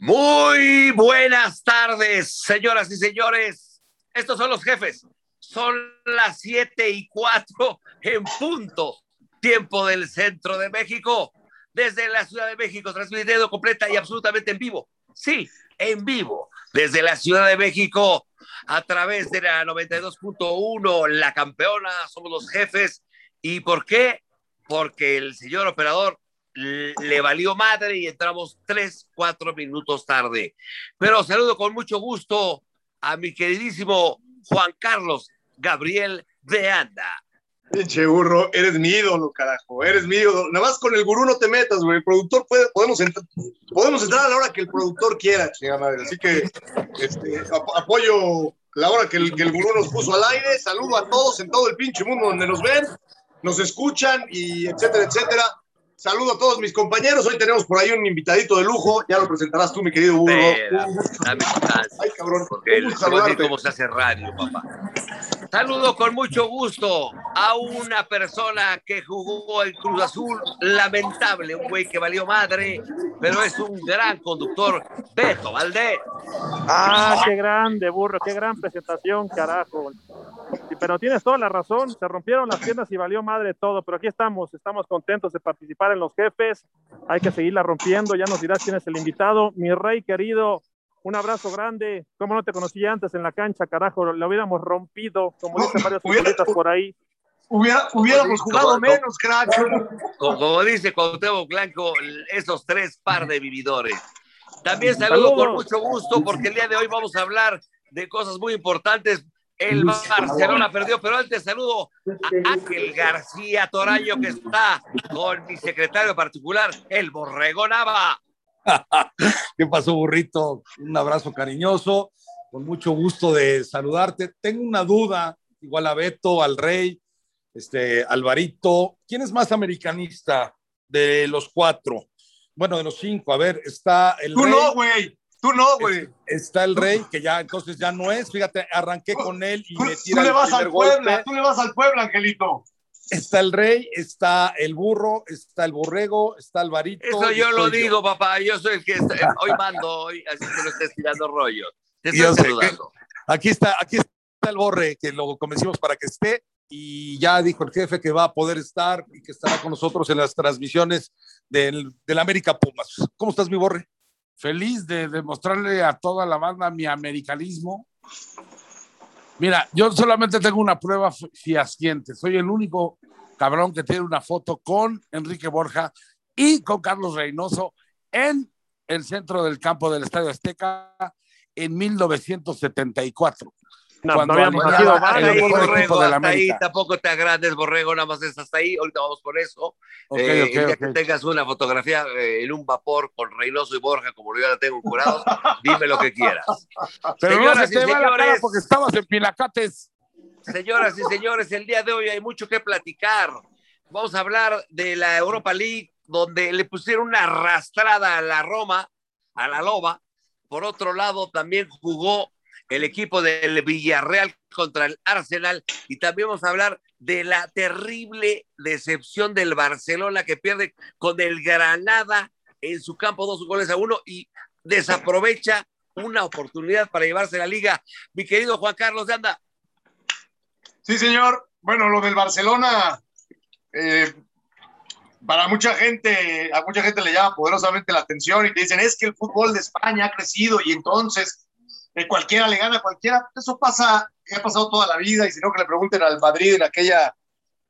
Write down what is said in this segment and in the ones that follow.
Muy buenas tardes, señoras y señores. Estos son los jefes. Son las siete y cuatro en punto. Tiempo del centro de México. Desde la Ciudad de México, transmitiendo completa y absolutamente en vivo. Sí, en vivo. Desde la Ciudad de México, a través de la 92.1, la campeona, somos los jefes. ¿Y por qué? Porque el señor operador le valió madre y entramos tres, cuatro minutos tarde. Pero saludo con mucho gusto a mi queridísimo Juan Carlos Gabriel de Anda. Pinche burro, eres mi ídolo, carajo, eres mi ídolo. Nada más con el gurú no te metas, güey. El productor puede, podemos, entrar, podemos entrar a la hora que el productor quiera, madre. Así que este, apoyo la hora que el, que el gurú nos puso al aire. Saludo a todos en todo el pinche mundo donde nos ven, nos escuchan y etcétera, etcétera. Saludo a todos mis compañeros. Hoy tenemos por ahí un invitadito de lujo. Ya lo presentarás tú, mi querido Hugo. Ay, cabrón. Porque el, cómo se hace radio, papá. Saludo con mucho gusto a una persona que jugó el Cruz Azul. Lamentable, un güey que valió madre, pero es un gran conductor. Beto Valdés. Ah, qué grande, burro. Qué gran presentación, carajo. pero tienes toda la razón. Se rompieron las piernas y valió madre todo. Pero aquí estamos. Estamos contentos de participar en los jefes. Hay que seguirla rompiendo. Ya nos dirás quién es el invitado. Mi rey querido, un abrazo grande. ¿Cómo no te conocí antes en la cancha, carajo? Lo hubiéramos rompido, como dicen varios futbolistas por ahí. Hubiera, hubiéramos jugado menos, crack. Como, dice Cuauhtémoc Blanco, esos tres par de vividores. También saludo con mucho gusto porque el día de hoy vamos a hablar de cosas muy importantes el Barcelona perdió, pero antes saludo a Ángel García Toraño, que está con mi secretario particular, el Borrego Nava. ¿Qué pasó, burrito? Un abrazo cariñoso, con mucho gusto de saludarte. Tengo una duda, igual a Beto, al Rey, este, Alvarito. ¿Quién es más americanista de los cuatro? Bueno, de los cinco. A ver, está el. Tú no, güey. Tú no, güey. Está el rey, que ya entonces ya no es. Fíjate, arranqué con él y me tira Tú le vas al Puebla, tú le vas al Puebla, Angelito. Está el rey, está el burro, está el borrego, está el varito. Eso yo lo digo, papá. Yo soy el que hoy mando hoy, así que no estés tirando rollo. Te estoy saludando. Aquí está, aquí está el borre, que lo convencimos para que esté. Y ya dijo el jefe que va a poder estar y que estará con nosotros en las transmisiones del, del América Pumas. ¿Cómo estás, mi borre? feliz de demostrarle a toda la banda mi americanismo. Mira, yo solamente tengo una prueba fiasciente. Soy el único cabrón que tiene una foto con Enrique Borja y con Carlos Reynoso en el centro del campo del Estadio Azteca en 1974. No, cuando no habíamos nacido el borrego, de la ahí tampoco te agrandes, borrego, nada más es hasta ahí. Ahorita vamos por eso. Okay, eh, okay, que tengas una fotografía eh, en un vapor con Reynoso y Borja, como yo ya la tengo curados, dime lo que quieras. Pero Señoras no se te y señores, porque estabas en Pilacates. Señoras y señores, el día de hoy hay mucho que platicar. Vamos a hablar de la Europa League, donde le pusieron una arrastrada a la Roma, a la Loba. Por otro lado, también jugó el equipo del Villarreal contra el Arsenal y también vamos a hablar de la terrible decepción del Barcelona que pierde con el Granada en su campo dos goles a uno y desaprovecha una oportunidad para llevarse la liga. Mi querido Juan Carlos de Anda. Sí, señor. Bueno, lo del Barcelona, eh, para mucha gente, a mucha gente le llama poderosamente la atención y te dicen, es que el fútbol de España ha crecido y entonces cualquiera le gana a cualquiera. Eso pasa, ha pasado toda la vida, y si no, que le pregunten al Madrid en aquella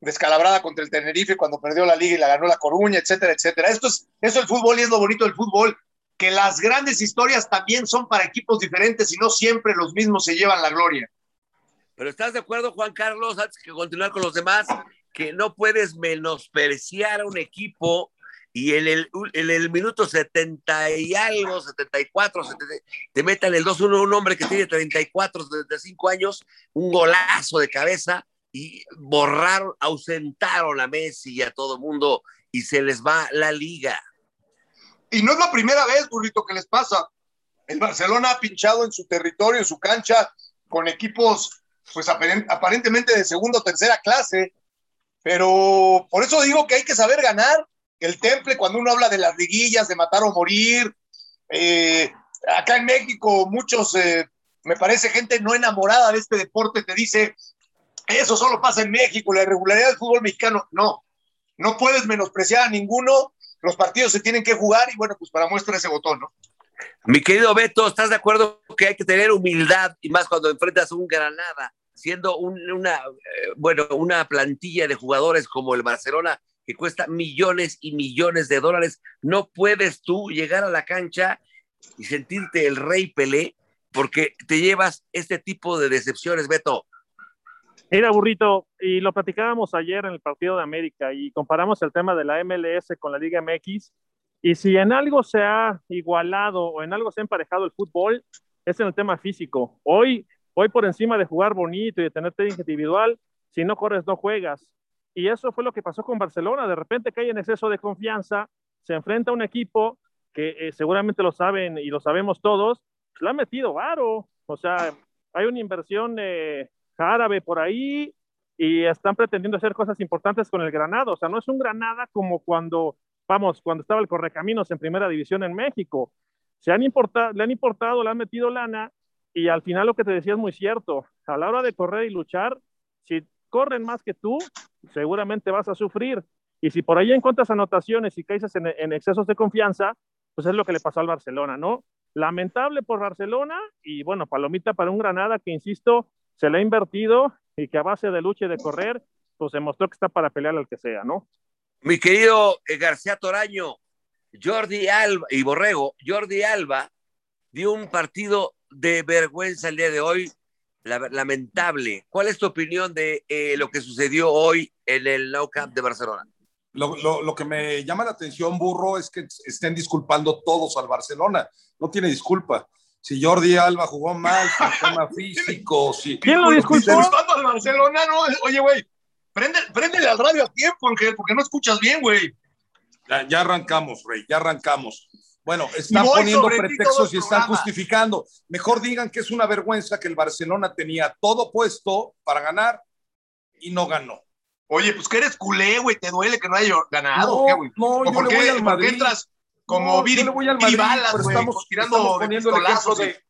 descalabrada contra el Tenerife cuando perdió la liga y la ganó la Coruña, etcétera, etcétera. Esto es, eso el fútbol y es lo bonito del fútbol, que las grandes historias también son para equipos diferentes y no siempre los mismos se llevan la gloria. Pero ¿estás de acuerdo, Juan Carlos, antes que continuar con los demás, que no puedes menospreciar a un equipo y en el, minuto 70 y algo, 74, te metan el 2-1 un hombre que tiene 34, 75 años, un golazo de cabeza y borraron, ausentaron a Messi y a todo el mundo y se les va la liga. Y no es la primera vez, burrito, que les pasa. El Barcelona ha pinchado en su territorio, en su cancha, con equipos, pues aparentemente de segunda o tercera clase. Pero por eso digo que hay que saber ganar el temple cuando uno habla de las liguillas, de matar o morir. Eh, acá en México, muchos, eh, me parece gente no enamorada de este deporte, te dice, eso solo pasa en México, la irregularidad del fútbol mexicano. No, no puedes menospreciar a ninguno, los partidos se tienen que jugar y bueno, pues para muestra ese botón, ¿no? Mi querido Beto, ¿estás de acuerdo que hay que tener humildad y más cuando enfrentas un Granada, siendo una, eh, bueno, una plantilla de jugadores como el Barcelona que cuesta millones y millones de dólares? No puedes tú llegar a la cancha y sentirte el rey Pelé porque te llevas este tipo de decepciones, Beto. Mira, burrito, y lo platicábamos ayer en el partido de América y comparamos el tema de la MLS con la Liga MX. Y si en algo se ha igualado o en algo se ha emparejado el fútbol, es en el tema físico. Hoy, hoy por encima de jugar bonito y de tener técnica individual, si no corres, no juegas. Y eso fue lo que pasó con Barcelona. De repente cae en exceso de confianza, se enfrenta a un equipo que eh, seguramente lo saben y lo sabemos todos, pues, le ha metido varo. O sea, hay una inversión eh, árabe por ahí y están pretendiendo hacer cosas importantes con el Granado. O sea, no es un Granada como cuando, vamos, cuando estaba el Correcaminos en primera división en México. Se han importado, le han importado, le han metido lana y al final lo que te decía es muy cierto. A la hora de correr y luchar, si corren más que tú, seguramente vas a sufrir. Y si por ahí encuentras anotaciones y caes en, en excesos de confianza, pues es lo que le pasó al Barcelona, ¿no? Lamentable por Barcelona y bueno, palomita para un Granada que, insisto, se le ha invertido y que a base de lucha y de correr, pues demostró que está para pelear al que sea, ¿no? Mi querido eh, García Toraño, Jordi Alba y Borrego, Jordi Alba dio un partido de vergüenza el día de hoy, lamentable. ¿Cuál es tu opinión de eh, lo que sucedió hoy en el Nou Camp de Barcelona? Lo, lo, lo, que me llama la atención, Burro, es que estén disculpando todos al Barcelona. No tiene disculpa si Jordi Alba jugó mal, si tema físico, si... ¿Quién lo disculpó? al Barcelona, no, oye, güey, prende, préndele al radio a tiempo, Ángel, porque no escuchas bien, güey. Ya, ya, arrancamos, Rey, ya arrancamos. Bueno, están poniendo pretextos y están justificando. Mejor digan que es una vergüenza que el Barcelona tenía todo puesto para ganar y no ganó. Oye, pues que eres culé, güey, te duele que no haya ganado. No, ¿qué, güey? no yo por le qué, voy al Madrid. ¿por qué entras como no, Viri, yo le voy al Madrid, balas, pero güey, estamos, tirando estamos poniendo el ejemplo de,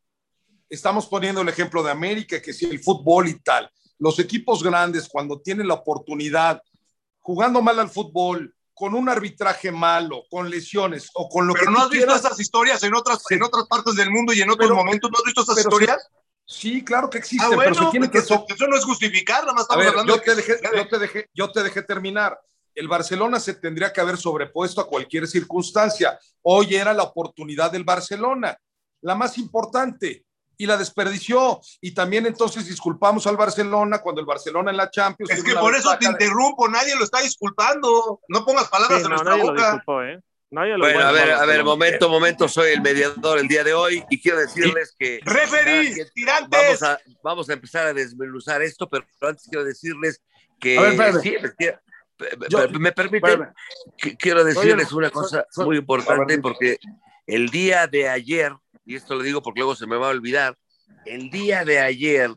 estamos poniendo el ejemplo de América, que si el fútbol y tal. Los equipos grandes, cuando tienen la oportunidad, jugando mal al fútbol, con un arbitraje malo, con lesiones o con lo pero que no tú has visto quieras, esas historias en otras, Sí. en otras partes del mundo y en otros Pero- momentos. ¿No has visto esas pero historias? Sí, claro que existen, ah, bueno, pero se tiene que... eso, eso no es justificar, nada más estamos ver, hablando yo de te, que dejé, sucede. yo, te dejé, yo te dejé terminar. El Barcelona se tendría que haber sobrepuesto a cualquier circunstancia. Hoy era la oportunidad del Barcelona, la más importante, y la desperdició. Y también entonces disculpamos al Barcelona cuando el Barcelona en la Champions. Es que por eso te de- interrumpo, nadie lo está disculpando. No pongas palabras Sí, en no, nuestra nadie lo boca. disculpó, ¿eh? Nadie lo Bueno, a ver, a ver, momento, momento, soy el mediador el día de hoy y quiero decirles que Referí, que tirantes. vamos a, vamos a empezar a desmenuzar esto, pero antes quiero decirles que A ver, espérame. sí, efectivamente, Yo- me permiten, quiero decirles Soy una cosa soy- muy a importante porque el día de ayer, y esto lo digo porque luego se me va a olvidar, el día de ayer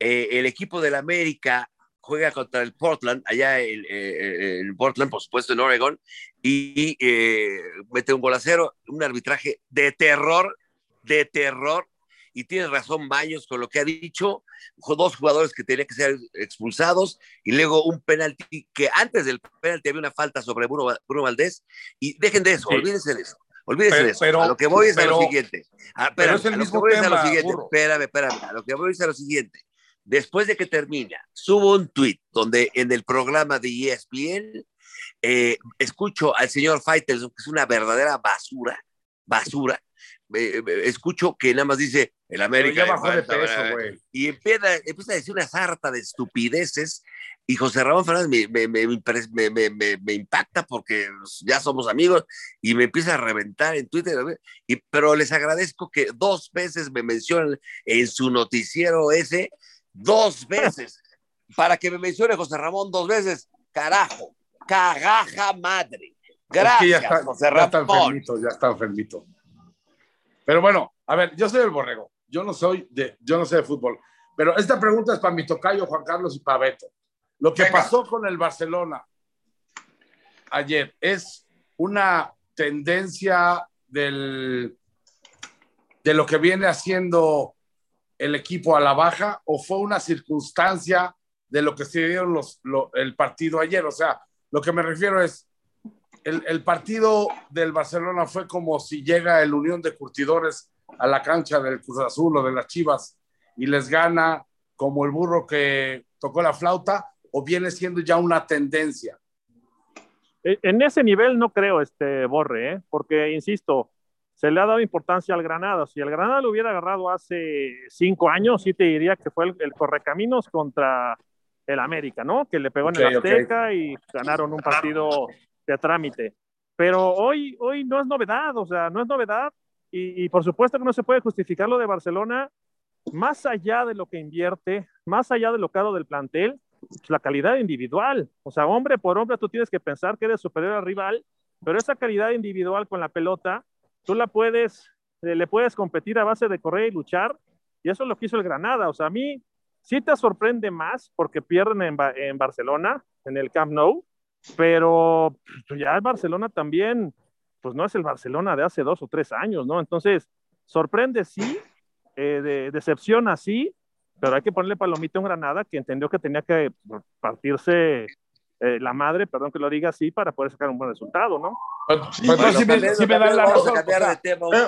eh, el equipo del América juega contra el Portland, allá en, eh, en Portland, por supuesto en Oregon, y eh, mete un gol a cero, un arbitraje de terror, de terror, y tiene razón Baños con lo que ha dicho, dos jugadores que tenían que ser expulsados, y luego un penalti, que antes del penalti había una falta sobre Bruno, Bruno Valdés, y dejen de eso, Sí. olvídense de eso. Olvídense Pero- de eso. pero- a lo que voy es a pero- lo siguiente. Ah, pero espérame, es el a lo que mismo voy es a lo tema, siguiente. burro. Espérame, espérame. A lo que voy es a lo siguiente. Después de que termina, subo un tweet donde en el programa de ESPN eh, escucho al señor Faitelson, que es una verdadera basura, basura. eh, eh, escucho que nada más dice el América. bajó de peso, y empieza, empieza a decir una sarta de estupideces y José Ramón Fernández me, me, me, impacta porque ya somos amigos y me empieza a reventar en Twitter. Y, pero les agradezco que dos veces me mencionen en su noticiero ese, dos veces, para que me mencione José Ramón dos veces. Carajo, cagaja madre. Es Gracias, que ya está, José ya está Ramón. enfermito, ya está enfermito. Pero bueno, a ver, yo soy el borrego. Yo no soy de, yo no sé de fútbol. Pero esta pregunta es para mi tocayo Juan Carlos y para Beto. Lo que Venga. pasó con el Barcelona ayer es una tendencia del, de lo que viene haciendo el equipo a la baja o fue una circunstancia de lo que se dio los, el partido ayer? O sea, lo que me refiero es, el, el, partido del Barcelona fue como si llega el Unión de Curtidores a la cancha del Cruz Azul o de las Chivas y les gana como el burro que tocó la flauta o viene siendo ya una tendencia? E, en ese nivel no creo, este Borre, ¿eh? porque, insisto, se le ha dado importancia al Granada. Si el Granada lo hubiera agarrado hace cinco años, sí te diría que fue el, correcaminos contra el América, ¿no? Que le pegó en el Azteca y ganaron un partido de trámite. Pero hoy, hoy no es novedad, o sea, no es novedad. Y, por supuesto que no se puede justificar lo de Barcelona más allá de lo que invierte, más allá de lo caro del plantel, pues, la calidad individual. O sea, hombre por hombre, tú tienes que pensar que eres superior al rival, pero esa calidad individual con la pelota, tú la puedes, eh, le puedes competir a base de correr y luchar, y eso es lo que hizo el Granada. O sea, a mí sí te sorprende más porque pierden en, en Barcelona, en el Camp Nou, pero pues, ya el Barcelona también, pues no es el Barcelona de hace dos o tres años, ¿no? Entonces, sorprende sí, eh, de, decepción así, pero hay que ponerle palomita a un Granada que entendió que tenía que partirse eh, la madre, perdón que lo diga así, para poder sacar un buen resultado, ¿no?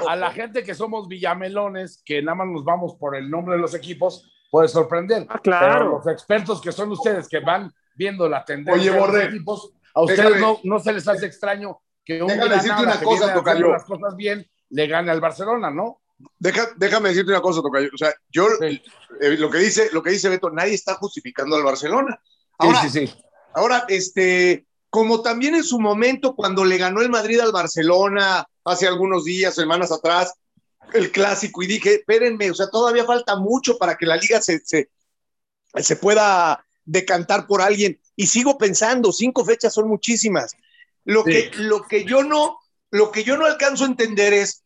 a la gente que somos villamelones, que nada más nos vamos por el nombre de los equipos, puede sorprender. Ah, claro. los expertos que son ustedes, que van viendo la tendencia de los equipos, a ustedes no, no, se les hace extraño que un Granada una cosa, que las cosas bien le gane al Barcelona, ¿no? déjame decirte una cosa, Tocayo. O sea, yo eh, lo que dice, lo que dice Beto, nadie está justificando al Barcelona. Ahora, sí, sí, Ahora, este, como también en su momento, cuando le ganó el Madrid al Barcelona hace algunos días, semanas atrás, el clásico, y dije, espérenme, o sea, todavía falta mucho para que la liga se, se, se pueda decantar por alguien. Y sigo pensando, cinco fechas son muchísimas. Lo, que, lo que yo no, lo que yo no alcanzo a entender es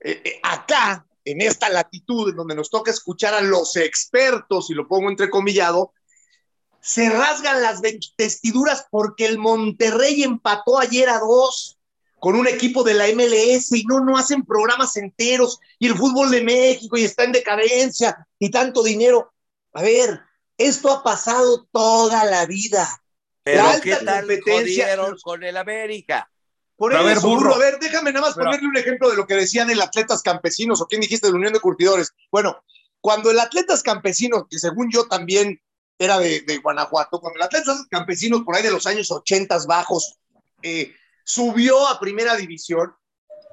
eh, eh, acá, en esta latitud, en donde nos toca escuchar a los expertos, y lo pongo entrecomillado, se rasgan las vestiduras porque el Monterrey empató ayer a dos con un equipo de la MLS y no, no hacen programas enteros y el fútbol de México y está en decadencia y tanto dinero. A ver, esto ha pasado toda la vida. Pero ¿qué tal competencia con el América? Por a ver, burro. a ver, déjame nada más ponerle un ejemplo de lo que decían el Atletas Campesinos, o quién dijiste de la Unión de Curtidores. Bueno, cuando el Atletas Campesinos, que según yo también era de, Guanajuato, cuando el Atletas Campesinos, por ahí de los años 80 bajos, eh, subió a primera división,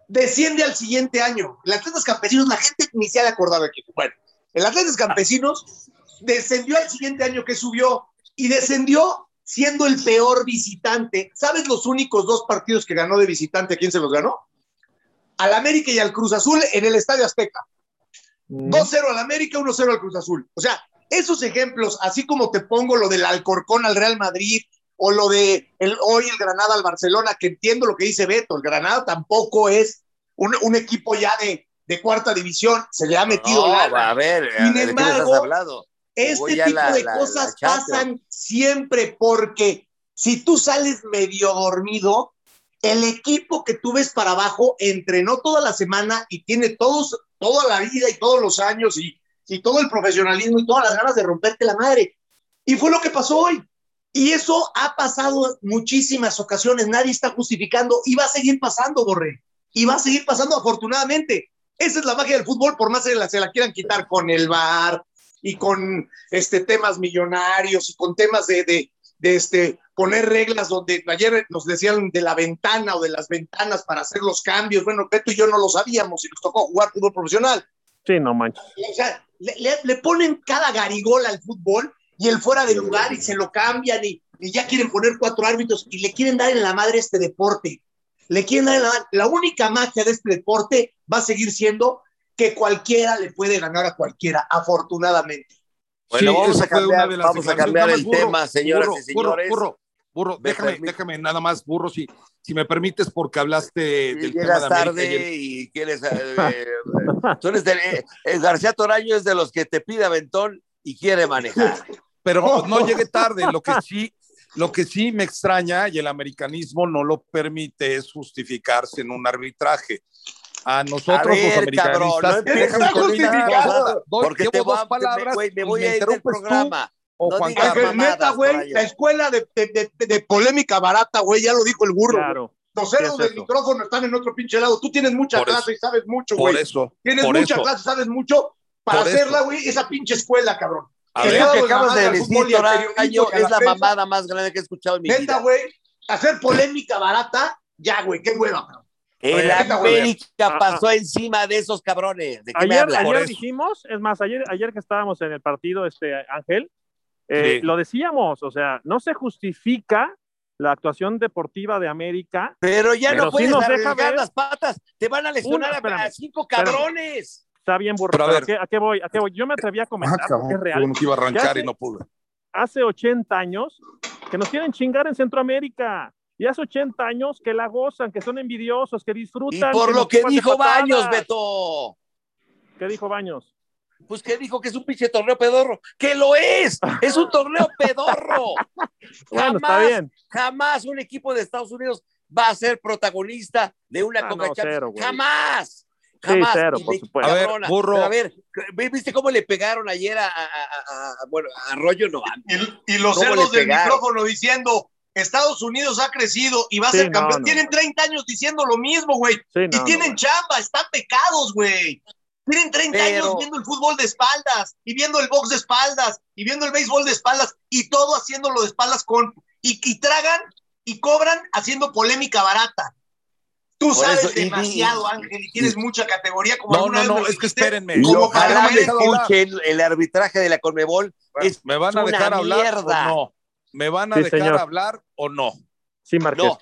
desciende al siguiente año. El Atletas Campesinos, la gente ni se ha acordado aquí. Bueno, el Atletas Campesinos descendió al siguiente año que subió y descendió siendo el peor visitante. ¿Sabes los únicos dos partidos que ganó de visitante? ¿A quién se los ganó? Al América y al Cruz Azul en el Estadio Azteca. 2-0 mm. al América, 1-0 al Cruz Azul. O sea, esos ejemplos, así como te pongo lo del Alcorcón al Real Madrid o lo de el, hoy el Granada al Barcelona, que entiendo lo que dice Beto, el Granada tampoco es un, equipo ya de, cuarta división, se le ha metido no, A ver, Sin embargo, hablado? Este tipo de cosas pasan siempre porque si tú sales medio dormido, el equipo que tú ves para abajo entrenó toda la semana y tiene todos, toda la vida y todos los años y, y todo el profesionalismo y todas las ganas de romperte la madre. Y fue lo que pasó hoy. Y eso ha pasado muchísimas ocasiones. Nadie está justificando y va a seguir pasando, Borré. Y va a seguir pasando afortunadamente. Esa es la magia del fútbol, por más que se la quieran quitar con el bar, y con este, temas millonarios y con temas de, de, este, poner reglas donde ayer nos decían de la ventana o de las ventanas para hacer los cambios. Bueno, Beto y yo no lo sabíamos y nos tocó jugar fútbol profesional. Sí, no manches. O sea, le, le, ponen cada garigola al fútbol y el fuera de lugar y se lo cambian y, y, ya quieren poner cuatro árbitros y le quieren dar en la madre este deporte. Le quieren dar en la madre. La única magia de este deporte va a seguir siendo que cualquiera le puede ganar a cualquiera, afortunadamente. Bueno, vamos, a cambiar, vamos a cambiar el tema, señoras y señores. Burro, burro, déjame, déjame nada más, burro, si, si me permites, porque hablaste del Llegas tema de tarde y, quieres... Eh, eh, tú eres de, eh, García Toraño es de los que te pide aventón y quiere manejar. Pero no llegue tarde, lo que sí, Lo que sí me extraña y el americanismo no lo permite es justificarse en un arbitraje. A nosotros A ver, los americanistas, cabrón, no Porque llevo te voy dos a- palabras güey, me y voy a ir del programa. o No Juan Carlos. Neta, güey, la escuela de, de- de- de polémica barata, güey, ya lo dijo el burro. Claro. Los cerdos ¿Qué es del micrófono están en otro pinche lado. Tú tienes mucha Por clase eso. y sabes mucho, Por güey. eso, Tienes por mucha eso. clase, sabes mucho para Por hacerla, güey, esa pinche escuela, cabrón. A Que ver, hago que la acabas de decir, es la mamada más grande que he escuchado en mi Neta, vida. güey, hacer polémica barata, ya, güey, qué hueva. cabrón. El. América Ah, pasó encima de esos cabrones. ¿De qué me Ayer, hablas? Por ayer dijimos, es más, ayer, ayer que estábamos en el partido, este Ángel, eh, Sí. lo decíamos, o sea, no se justifica la actuación deportiva de América. Pero ya Pero no sí puedes nos deja arriesgar ver- las patas. Te van a lesionar Una, a- a, espérame, cinco espérame. cabrones. Está bien, burro. Pero a pero ver. ¿a, qué, a qué voy? ¿A qué voy? Yo me atreví a comentar, Ah, cabrón, es real. bueno que iba a arrancar Ya y no pude. Hace 80 años que nos quieren chingar en Centroamérica. Y hace 80 años que la gozan, que son envidiosos, que Y disfrutan. por lo que dijo. Baños, Beto. ¿Qué dijo Baños? Pues que dijo que es un pinche torneo pedorro. ¡Que lo es! ¡Es un torneo pedorro! Bueno, está Jamás, bien. jamás un equipo de Estados Unidos va a ser protagonista de una Ah, Coca no, cero, güey. Jamás. Sí, Jamás. cero, Y por le- supuesto. A ver, burro. Pero a ver, ¿viste cómo le pegaron ayer a, a- a- a- bueno, a Arroyo? No, Y, y los ¿Cómo cerdos le del pegaron? micrófono diciendo, Estados Unidos ha crecido y va a Sí, ser campeón. no. Tienen 30 años diciendo lo mismo, güey. Sí, y no, tienen chamba, están pecados, güey. Tienen 30 Pero- años viendo el fútbol de espaldas y viendo el box de espaldas y viendo el béisbol de espaldas y todo haciéndolo de espaldas con y, y tragan y cobran haciendo polémica barata. Tú Por sabes eso, demasiado, y- Ángel, y tienes mucha categoría como No, alguna no, no, es que espérenme. Como Ojalá me escuchen el arbitraje de la Conmebol. Es ¿Me van a una dejar hablar mierda. o no? ¿Me van a Sí, dejar señor. hablar o no? Sí, Marqués. no.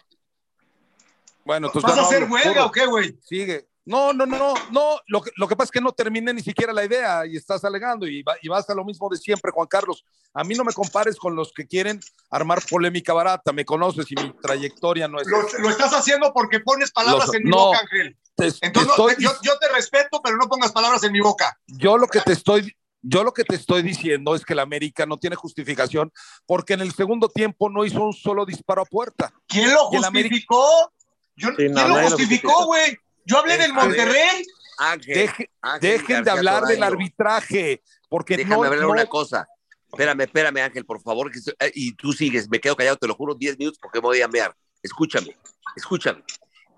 Bueno, entonces ¿Vas a no hacer huelga o qué, güey? Sigue. No, no, no, no. Lo que, lo que pasa es que no terminé ni siquiera la idea y estás alegando y, va, y vas a lo mismo de siempre, Juan Carlos. A mí no me compares con los que quieren armar polémica barata. Me conoces y mi trayectoria no es. Lo, lo estás haciendo porque pones palabras Los- en mi no. boca, Ángel. Te- te Entonces, no, estoy- yo, yo te respeto, pero no pongas palabras en mi boca. yo lo que te estoy yo lo que te estoy diciendo es que el América no tiene justificación porque en el segundo tiempo no hizo un solo disparo a puerta. ¿Quién lo justificó? Yo, Sí, ¿Quién no, lo justificó, güey? Yo hablé del Monterrey. Ángel, Deje- Ángel dejen de hablar del arbitraje porque Déjame no, hablar no- una cosa. Espérame, espérame, Ángel, por favor. que eh, y tú sigues, me quedo callado, te lo juro, 10 minutos porque me voy a enviar. Escúchame, escúchame.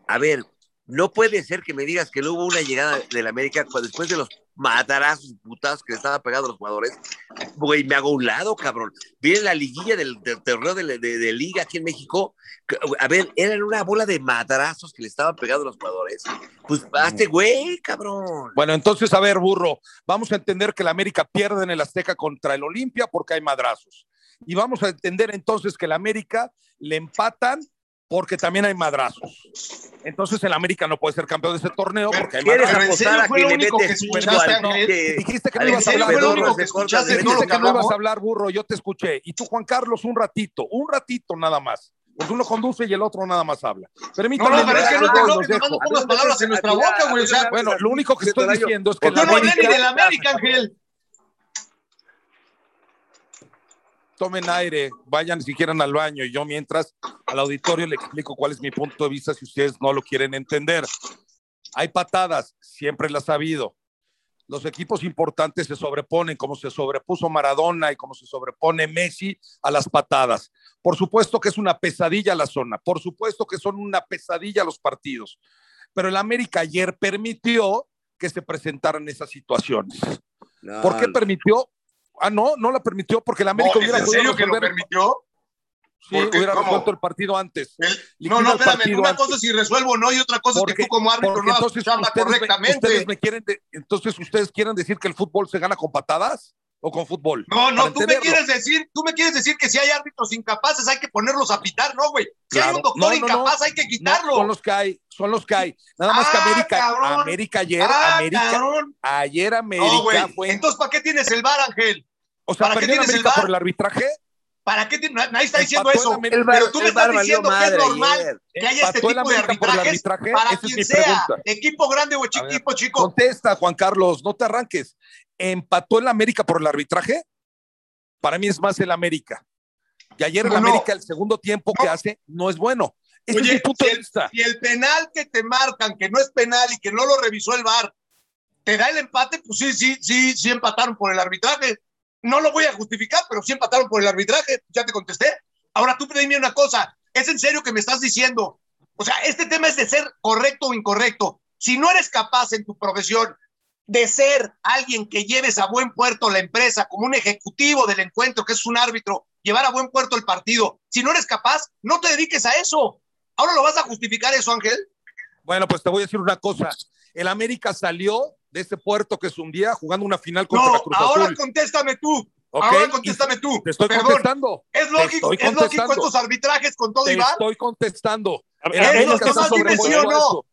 A ver, no puede ser que me digas que no hubo una llegada del América después de los matarazos y putazos que le estaban pegando a los jugadores. Güey, me hago a un lado, cabrón. Viene la liguilla del, del de, de- de liga aquí en México. A ver, eran una bola de matarazos que le estaban pegando a los jugadores. Pues hazte, güey, cabrón. Bueno, entonces, a ver, burro, vamos a entender que el América pierde en el Azteca contra el Olimpia porque hay madrazos. Y vamos a entender entonces que el América le empatan porque también hay madrazos. Entonces el América no puede ser campeón de ese torneo porque hay ¿Quieres madrazos. serio apostar a que lo le único que metes Dijiste que no ibas a ¿En serio hablar, burro. único que No ibas a hablar, burro, yo te escuché. Y tú, Juan Carlos, un ratito, un ratito nada más. Porque uno conduce y el otro nada más habla. No, Permítanme, no, pero es que no te nomás no pongas palabras en nuestra boca, güey. O sea, Bueno, lo único que estoy diciendo es que yo no hablé ni del América, Ángel. Tomen aire, vayan si quieren al baño y yo mientras al auditorio le explico cuál es mi punto de vista si ustedes no lo quieren entender. Hay patadas, siempre las ha habido. Los equipos importantes se sobreponen, como se sobrepuso Maradona y como se sobrepone Messi a las patadas. Por supuesto que es una pesadilla la zona, por supuesto que son una pesadilla los partidos, pero el América ayer permitió que se presentaran esas situaciones. No, ¿Por qué permitió? Ah, no, no la permitió porque el América No, hubiera ¿Es en serio que lo permitió? Sí, ¿Por qué? hubiera ¿Cómo? resuelto el partido antes. El- No, no, espérame. Una antes. cosa es si resuelvo o no y otra cosa es que tú como árbitro porque no haces ustedes me, correctamente. ustedes me quieren, de- entonces ustedes quieren decir que el fútbol se gana con patadas o con fútbol. No, no, tú me quieres decir, tú me quieres decir que si hay árbitros incapaces hay que ponerlos a pitar, no, güey. Si hay un doctor No, no, incapaz no. hay que No, quitarlo. son los que hay, son los que hay. Nada más que Ah, América, cabrón. América ayer, ah, América, cabrón. ayer América No, güey. fue, Entonces, ¿para qué tienes el bar, Ángel? o sea, ¿para qué tienes el América VAR? por el arbitraje, ¿Para qué? tiene- Nadie está diciendo eso. América. Pero tú me El estás diciendo que es normal ayer. que haya este el tipo de América por el arbitrajes arbitraje, para esa es quien sea, pregunta. equipo grande o equipo chico. Contesta, Juan Carlos, no te arranques. ¿Empató el América por el arbitraje? Para mí es más el América. Y ayer No, no. América el segundo tiempo que hace no es bueno. Ese Oye, es mi punto si de el- el penal que te marcan, que no es penal y que no lo revisó el VAR, te da el empate, pues sí, sí, sí, sí empataron por el arbitraje. No lo voy a justificar, pero sí empataron por el arbitraje. Ya te contesté. Ahora tú dime una cosa. ¿Es en serio que me estás diciendo? O sea, este tema es de ser correcto o incorrecto. Si no eres capaz en tu profesión de ser alguien que lleves a buen puerto la empresa como un ejecutivo del encuentro, que es un árbitro, llevar a buen puerto el partido, si no eres capaz, no te dediques a eso. ¿Ahora lo vas a justificar eso, Ángel? Bueno, pues te voy a decir una cosa. El América salió de ese puerto que es un día jugando una final contra No, Cruz ahora Azul. contéstame tú. Ahora contéstame tú. Te estoy Perdón, contestando. es lógico, es lógico estos arbitrajes con todo Te y va. estoy contestando. El a ver, Eso, América nomás está dime sí o sobrepuesto no.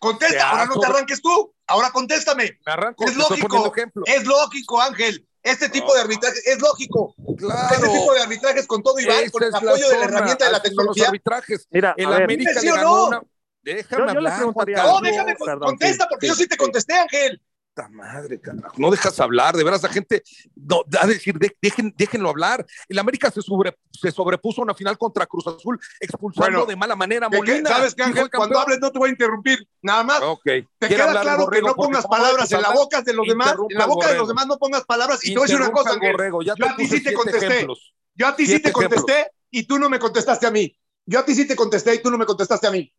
Contesta, ahora no te arranques tú. Ahora contéstame. Me arranco, Es lógico. Es lógico, Ángel. Este tipo de arbitrajes es lógico. Claro. Este tipo de arbitrajes con todo Esa con el apoyo de la herramienta de la tecnología. Los arbitrajes. Mira, El a ver, América sí le o no. una. Déjame Yo- yo le hablar, preguntaría Juan No, déjame, con- Perdón, contesta, porque sí, yo sí te sí. contesté, Ángel. Puta madre, carajo. No dejas hablar, de veras la gente no, a decir, de- dejen, déjenlo hablar. El América se, sobre, se sobrepuso a una final contra Cruz Azul, expulsando Bueno, de mala manera a. Molina. ¿Sabes qué, Ángel? Cuando hables no te voy a interrumpir. Nada más. Ok. Te ¿Quiere queda hablar, claro que no pongas palabras en la boca de los demás, en la boca de los demás no pongas palabras. Y te voy a decir una cosa, Ángel. Borrego. Ya Yo te a ti sí te contesté. ejemplos. Yo a ti sí te contesté y tú no me contestaste a mí. Yo a ti sí te contesté y tú no me contestaste a mí.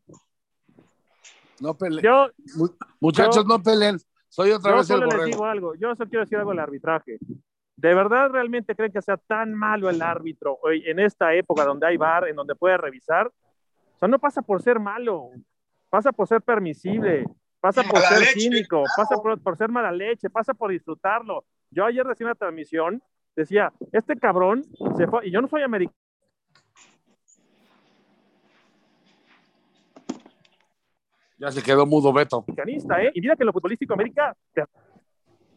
No peleen. Yo, Mu- Muchachos, yo- no peleen. Soy otra yo vez el solo les borrego. digo algo, yo solo quiero decir algo al arbitraje. ¿De verdad realmente creen que sea tan malo el árbitro hoy en esta época donde hay bar, en donde puede revisar? O sea, no pasa por ser malo, pasa por ser permisible, pasa por mala ser leche, cínico, claro. pasa por, por ser mala leche, pasa por disfrutarlo. Yo ayer recién la transmisión decía, este cabrón se fue, y yo no soy americano. Ya se quedó mudo Beto. ¿eh? Y mira que en lo futbolístico América,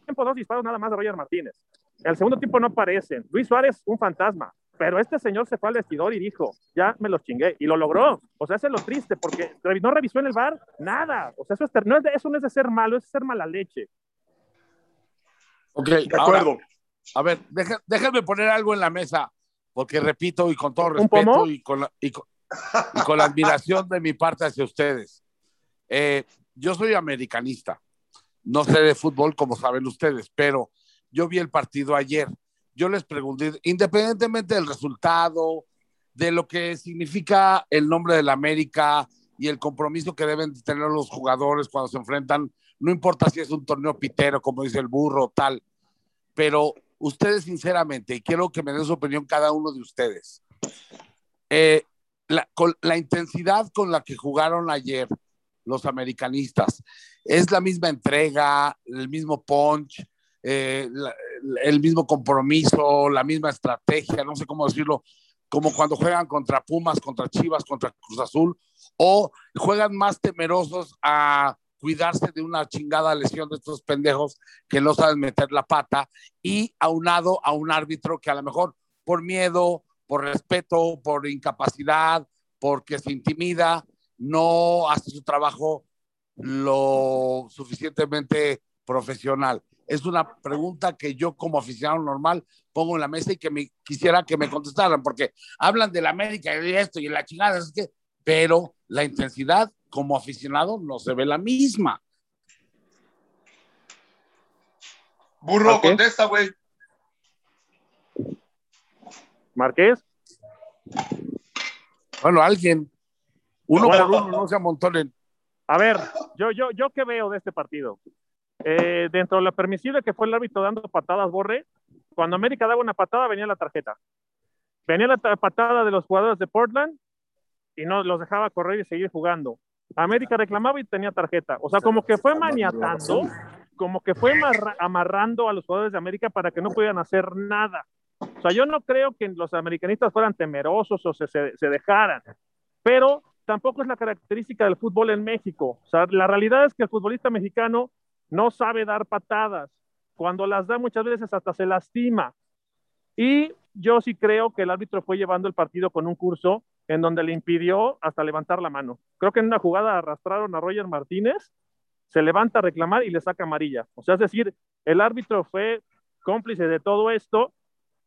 tiempo dos disparos nada más de Roger Martínez. El segundo tiempo no aparecen. Luis Suárez, un fantasma. Pero este señor se fue al vestidor y dijo, ya me los chingué. Y lo logró. O sea, eso es lo triste, porque no revisó en el bar nada. O sea, eso, es no es de, eso no es de ser malo, es ser mala leche. Ok, De ahora, acuerdo. a ver, deje- déjenme poner algo en la mesa, porque repito y con todo ¿Un respeto y con, la, y, con, y con la admiración de mi parte hacia ustedes. Eh, yo soy americanista, no sé de fútbol como saben ustedes, pero yo vi el partido ayer. Yo les pregunté, independientemente del resultado, de lo que significa el nombre de la América y el compromiso que deben tener los jugadores cuando se enfrentan, no importa si es un torneo pitero, como dice el burro, tal, pero ustedes sinceramente, y quiero que me den su opinión cada uno de ustedes, eh, la, con la intensidad con la que jugaron ayer los americanistas, es la misma entrega, el mismo punch, eh, el mismo compromiso, la misma estrategia, no sé cómo decirlo, como cuando juegan contra Pumas, contra Chivas, contra Cruz Azul, o juegan más temerosos a cuidarse de una chingada lesión de estos pendejos que no saben meter la pata y aunado a un árbitro que a lo mejor por miedo, por respeto, por incapacidad, porque se intimida, no hace su trabajo lo suficientemente profesional. Es una pregunta que yo como aficionado normal pongo en la mesa y que me quisiera que me contestaran, porque hablan de la América y de esto y de la chingada, es que, pero la intensidad como aficionado no se ve la misma. Burro, contesta, güey. Marqués, Bueno, alguien, uno Bueno. por uno, no se amontonen. a ver, yo, yo, yo qué veo de este partido. Eh, dentro de lo permisible que fue el árbitro dando patadas, Borre, cuando América daba una patada venía la tarjeta. Venía la ta- patada de los jugadores de Portland y no los dejaba correr y seguir jugando. América reclamaba y tenía tarjeta. O sea, como que fue maniatando, como que fue amarra- amarrando a los jugadores de América para que no pudieran hacer nada. O sea, yo no creo que los americanistas fueran temerosos o se, se, se dejaran, pero tampoco es la característica del fútbol en México. O sea, la realidad es que el futbolista mexicano no sabe dar patadas. Cuando las da muchas veces hasta se lastima. Y yo sí creo que el árbitro fue llevando el partido con un curso en donde le impidió hasta levantar la mano. Creo que en una jugada arrastraron a Roger Martínez, se levanta a reclamar y le saca amarilla. O sea, es decir, el árbitro fue cómplice de todo esto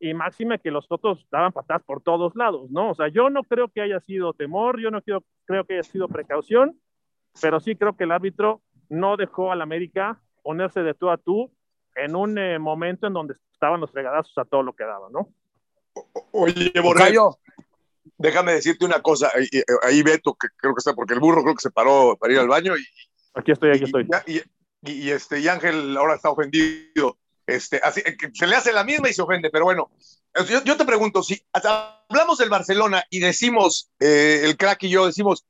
y máxime que los otros daban patadas por todos lados, ¿no? O sea, yo no creo que haya sido temor, yo no creo, creo que haya sido precaución, pero sí creo que el árbitro no dejó al América ponerse de tú a tú en un eh, momento en donde estaban los fregadazos a todo lo que daba, ¿no? Oye, Borrello, déjame decirte una cosa. Ahí, ahí, Beto, que creo que está, porque el burro creo que se paró para ir al baño. Y, aquí estoy, aquí estoy. Y, y, este, y Ángel ahora está ofendido. Este, así, se le hace la misma y se ofende, pero bueno, yo, yo te pregunto, si hablamos del Barcelona y decimos, eh, el crack y yo decimos,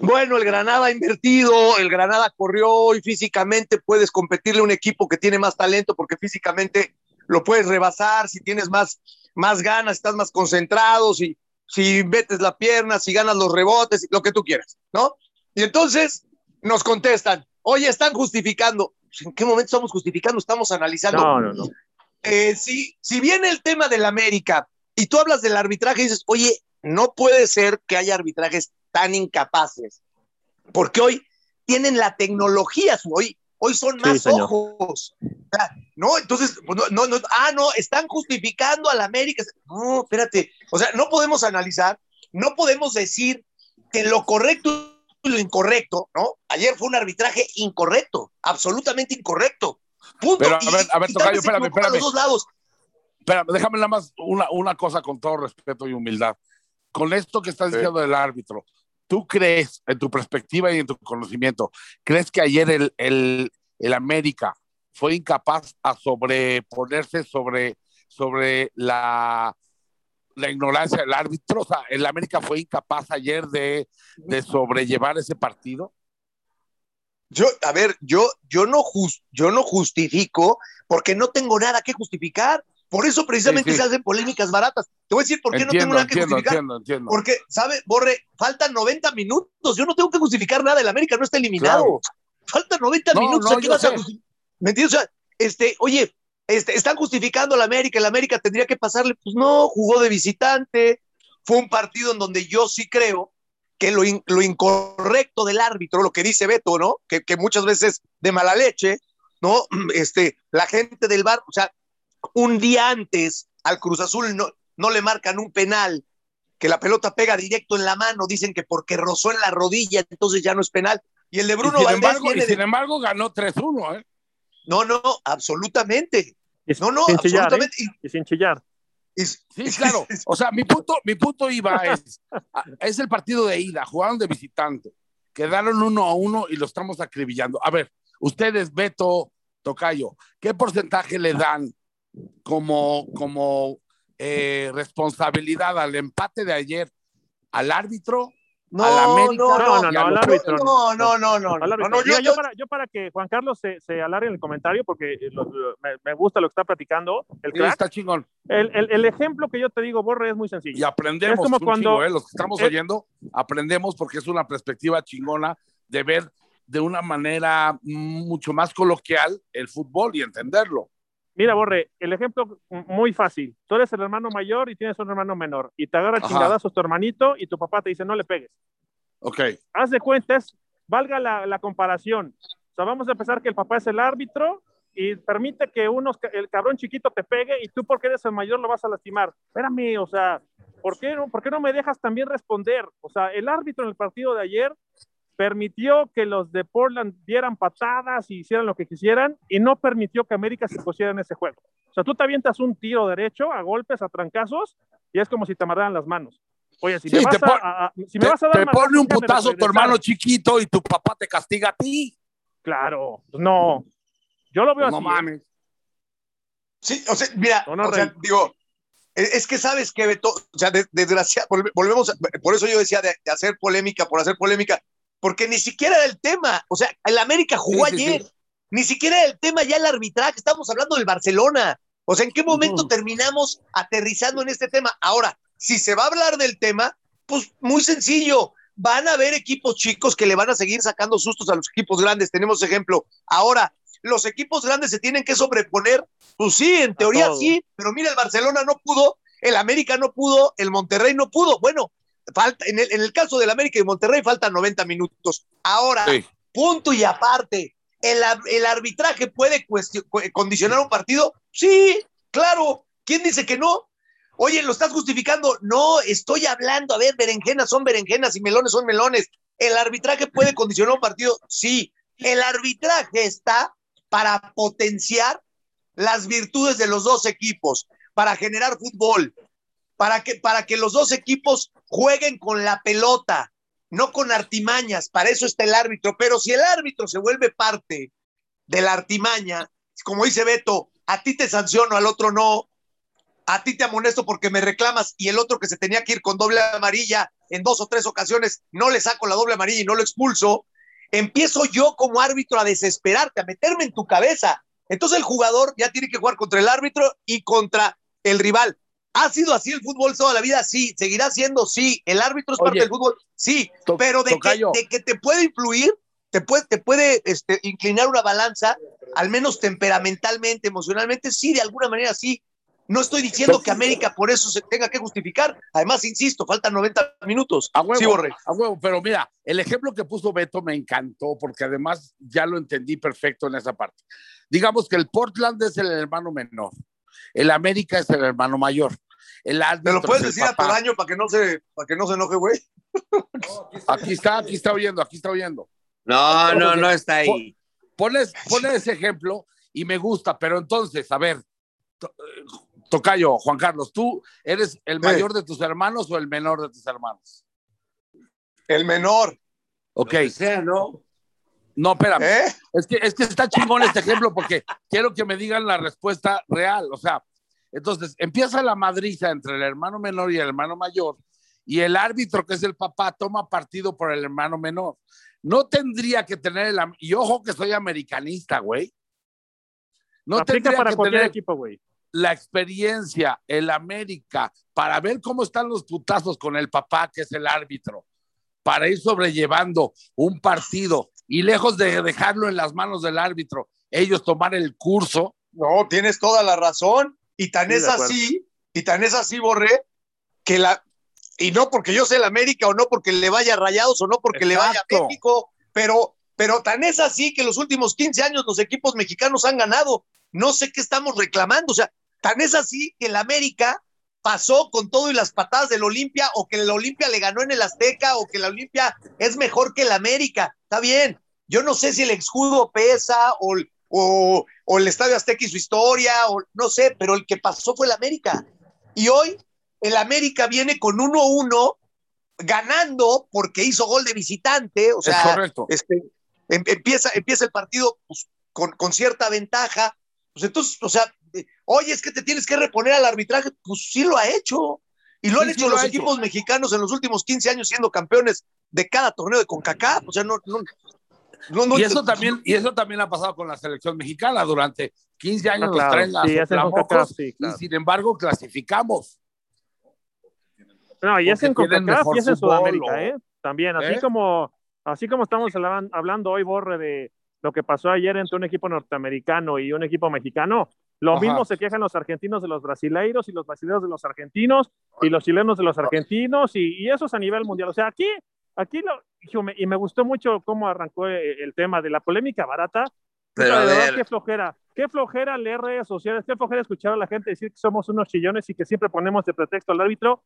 bueno, el Granada ha invertido, el Granada corrió y físicamente puedes competirle a un equipo que tiene más talento porque físicamente lo puedes rebasar, si tienes más, más ganas, estás más concentrado, si, si metes la pierna, si ganas los rebotes, lo que tú quieras, ¿no? Y entonces nos contestan, oye, están justificando. ¿En qué momento estamos justificando? Estamos analizando. No, no, no. Eh, si, si viene el tema del América y tú hablas del arbitraje y dices, oye, no puede ser que haya arbitrajes tan incapaces, porque hoy tienen la tecnología, hoy, hoy son más sí, ojos. No, entonces, pues, no, no, ah, no, están justificando al América. No, espérate, o sea, no podemos analizar, no podemos decir que lo correcto incorrecto, ¿no? Ayer fue un arbitraje incorrecto, absolutamente incorrecto. Punto. Pero a ver, a ver, Tocayo, espérame, espérame. Los dos lados. Espérame, déjame nada más una, una cosa con todo respeto y humildad. Con esto que estás diciendo sí. del árbitro, ¿tú crees, en tu perspectiva y en tu conocimiento, crees que ayer el, el, el América fue incapaz a sobreponerse sobre, sobre la, la ignorancia del árbitro? O sea, ¿el América fue incapaz ayer de, de sobrellevar ese partido? Yo, a ver, yo, yo, no just, yo no justifico porque no tengo nada que justificar. Por eso precisamente sí, sí. se hacen polémicas baratas. Te voy a decir por qué entiendo, no tengo nada que justificar. Entiendo. Porque, ¿sabe, Borre? Faltan 90 minutos. Yo no tengo que justificar nada. El América no está eliminado. Claro. Faltan 90 no, minutos. No, ¿A qué vas a ¿Me entiendes? O sea, este, oye, este, están justificando a la América. El América tendría que pasarle. Pues no, jugó de visitante. Fue un partido en donde yo sí creo que lo, in, lo incorrecto del árbitro, lo que dice Beto, ¿no? Que, que muchas veces de mala leche, ¿no? Este, la gente del bar, o sea, un día antes al Cruz Azul no, no le marcan un penal, que la pelota pega directo en la mano, dicen que porque rozó en la rodilla, entonces ya no es penal. Y el de Bruno y sin embargo, y sin de... embargo ganó 3-1, ¿eh? No, no, absolutamente. No, no, sin chillar, absolutamente. ¿eh? Y sin chillar. Sí, claro. O sea, mi punto, mi punto iba es, es el partido de ida, jugaron de visitante, quedaron uno a uno y lo estamos acribillando. A ver, ustedes, Beto, Tocayo, ¿qué porcentaje le dan como, como eh, responsabilidad al empate de ayer al árbitro no, a la América. No, no, no, no, al árbitro. No, no, no, no. no, no, no yo, yo, para, yo, para, que Juan Carlos se, se alargue en el comentario, porque lo, lo, me, me, gusta lo que está platicando. El crack, está chingón. El, el, el, ejemplo que yo te digo, Borre, es muy sencillo. Y aprendemos. Es como cuando. Chingo, ¿eh? Los que estamos el, oyendo, aprendemos porque es una perspectiva chingona de ver de una manera mucho más coloquial el fútbol y entenderlo. Mira, Borre, el ejemplo muy fácil. Tú eres el hermano mayor y tienes un hermano menor. Y te agarra chingadazos tu hermanito y tu papá te dice, no le pegues. Ok. Haz de cuentas, valga la, la, comparación. O sea, vamos a empezar que el papá es el árbitro y permite que unos, el cabrón chiquito te pegue y tú porque eres el mayor lo vas a lastimar. Espérame, o sea, ¿por qué, no, ¿por qué no me dejas también responder? O sea, el árbitro en el partido de ayer permitió que los de Portland dieran patadas y hicieran lo que quisieran y no permitió que América se pusiera en ese juego. O sea, tú te avientas un tiro derecho a golpes, a trancazos y es como si te amarraran las manos. Oye, si, sí, me, vas a, a, a, si me vas a dar te pone un putazo tu hermano chiquito y tu papá te castiga a ti. Claro, no. Yo lo veo no así. No mames. Sí, o sea, mira, no, no, o sea, digo, es que sabes que Beto, o sea, desgraciado, volvemos, a, por eso yo decía de, de, hacer polémica por hacer polémica, porque ni siquiera era el tema, o sea, el América jugó sí, ayer, sí. ni siquiera era el tema ya el arbitraje, estamos hablando del Barcelona, o sea, ¿en qué momento uh -huh. terminamos aterrizando en este tema? Ahora, si se va a hablar del tema, pues muy sencillo, van a haber equipos chicos que le van a seguir sacando sustos a los equipos grandes, tenemos ejemplo. Ahora, los equipos grandes se tienen que sobreponer, pues sí, en teoría sí, pero mira, el Barcelona no pudo, el América no pudo, el Monterrey no pudo, bueno, falta, en el, en el caso del América y Monterrey faltan 90 minutos. Ahora, sí. punto y aparte, ¿el, el arbitraje puede condicionar un partido? Sí, claro, ¿Quién dice que no? Oye, ¿lo estás justificando? No, estoy hablando, a ver, berenjenas son berenjenas y melones son melones. ¿El arbitraje puede condicionar un partido? Sí. El arbitraje está para potenciar las virtudes de los dos equipos, para generar fútbol, para que, para que los dos equipos jueguen con la pelota, no con artimañas. Para eso está el árbitro. Pero si el árbitro se vuelve parte de la artimaña, como dice Beto, a ti te sanciono, al otro no, a ti te amonesto porque me reclamas y el otro que se tenía que ir con doble amarilla en dos o tres ocasiones, no le saco la doble amarilla y no lo expulso, empiezo yo como árbitro a desesperarte, a meterme en tu cabeza. Entonces el jugador ya tiene que jugar contra el árbitro y contra el rival. ¿Ha sido así el fútbol toda la vida? Sí. ¿Seguirá siendo? Sí. ¿El árbitro es parte del fútbol? Sí. Pero de que, de que, te puede influir, te puede, te puede este, inclinar una balanza, al menos temperamentalmente, emocionalmente, sí, de alguna manera sí. No estoy diciendo que América por eso se tenga que justificar. Además, insisto, faltan 90 minutos. A huevo, sí, Borre. a huevo. Pero mira, el ejemplo que puso Beto me encantó porque además ya lo entendí perfecto en esa parte. Digamos que el Portland es el hermano menor, el América es el hermano mayor. El ¿Te lo puedes decir a tu daño para que no se, para que no se enoje, güey? aquí está, aquí está oyendo, aquí está oyendo. No, no, no está ahí. Pones, pones ese ejemplo y me gusta, pero entonces, a ver, Tocayo, Juan Carlos, ¿tú eres el mayor de tus hermanos o el menor de tus hermanos? El menor. Ok. sea, ¿no? No, espérame. ¿Eh? Es, que, es que está chingón este ejemplo porque quiero que me digan la respuesta real. O sea, entonces empieza la madriza entre el hermano menor y el hermano mayor y el árbitro, que es el papá, toma partido por el hermano menor. No tendría que tener el... Y ojo que soy americanista, güey. No tendría para que tener... equipo, güey la experiencia, el América, para ver cómo están los putazos con el papá, que es el árbitro, para ir sobrellevando un partido y lejos de dejarlo en las manos del árbitro, ellos tomar el curso. No, tienes toda la razón. Y tan es así, y tan es así, Borré, que la. Y no porque yo sea el América o no porque le vaya a Rayados o no porque le vaya a México, pero, pero tan es así que los últimos 15 años los equipos mexicanos han ganado. No sé qué estamos reclamando. O sea, Tan es así que el América pasó con todo y las patadas del Olimpia, o que el Olimpia le ganó en el Azteca, o que la Olimpia es mejor que el América. Está bien. Yo no sé si el escudo pesa, o, o, el Estadio Azteca y su historia, o no sé, pero el que pasó fue el América. Y hoy el América viene con 1-1 ganando porque hizo gol de visitante, o sea, este, em, empieza, empieza el partido pues, con, con, cierta ventaja. Pues entonces, o sea, oye, es que te tienes que reponer al arbitraje, pues sí lo ha hecho. Y lo han hecho los equipos mexicanos en los últimos 15 años siendo campeones de cada torneo de CONCACAF. O sea, no, y eso también y eso también ha pasado con la selección mexicana durante 15 años nos traen las y sin embargo clasificamos no y es en CONCACAF y es en Sudamérica ¿eh? también así ¿Eh? como así como estamos hablando hoy Borre de lo que pasó ayer entre un equipo norteamericano y un equipo mexicano lo mismo se quejan los argentinos de los brasileiros y los brasileños de los argentinos y los chilenos de los argentinos y, eso es a nivel mundial. O sea, aquí, aquí lo, y me gustó mucho cómo arrancó eh, el tema de la polémica barata. Pero qué flojera, qué flojera leer redes sociales, qué flojera escuchar a la gente decir que somos unos chillones y que siempre ponemos de pretexto al árbitro.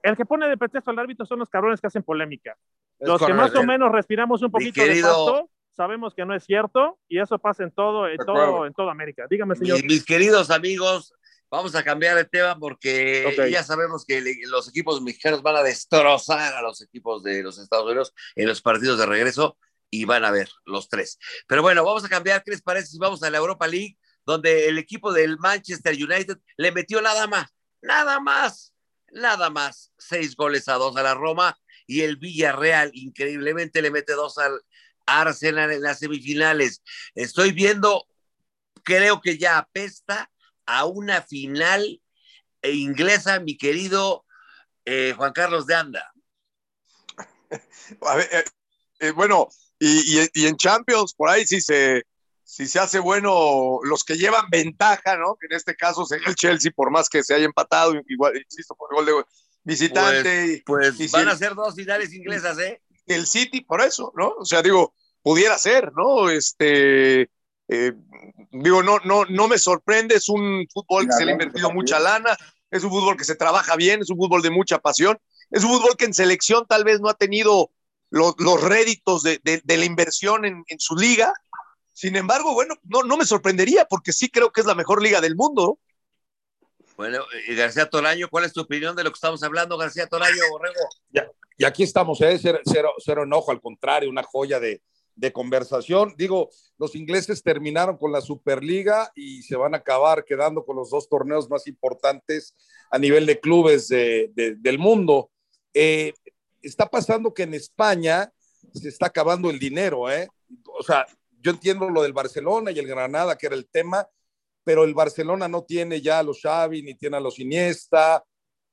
El que pone de pretexto al árbitro son los cabrones que hacen polémica. los que más o menos respiramos un poquito de pasto sabemos que no es cierto y eso pasa en todo, en todo, en toda América. Dígame, señor. Mis, queridos amigos, vamos a cambiar de tema porque ya sabemos que los equipos mexicanos van a destrozar a los equipos de los Estados Unidos en los partidos de regreso y van a ver los tres. Pero bueno, vamos a cambiar. ¿Qué les parece si vamos a la Europa League, donde el equipo del Manchester United le metió nada más, nada más, nada más, seis goles a dos a la Roma y el Villarreal increíblemente le mete dos al, Arsenal en las semifinales. Estoy viendo, creo que ya apesta a una final inglesa, mi querido eh, Juan Carlos de Anda. Eh, eh, bueno, y, en Champions, por ahí si se, si se hace bueno los que llevan ventaja, ¿no? Que en este caso sería el Chelsea, por más que se haya empatado, igual, insisto, por el gol de visitante. Pues, pues van a ser dos finales inglesas, ¿eh? El City, por eso, ¿no? O sea, digo, pudiera ser, ¿no? Este, Eh, digo, no, no, no me sorprende, es un fútbol que se le ha invertido mucha lana, es un fútbol que se trabaja bien, es un fútbol de mucha pasión, es un fútbol que en selección tal vez no ha tenido los, los réditos de, de, de la inversión en, en, su liga. Sin embargo, bueno, no, no me sorprendería porque sí creo que es la mejor liga del mundo. Bueno, y García Toraño, ¿cuál es tu opinión de lo que estamos hablando, García Toraño, Borrego? Ya, y aquí estamos, ¿eh? cero, cero, cero enojo, al contrario, una joya de, de conversación. Digo, los ingleses terminaron con la Superliga y se van a acabar quedando con los dos torneos más importantes a nivel de clubes de, de, del mundo. Eh, está pasando que en España se está acabando el dinero, ¿eh? O sea, yo entiendo lo del Barcelona y el Granada, que era el tema, pero el Barcelona no tiene ya a los Xavi, ni tiene a los Iniesta,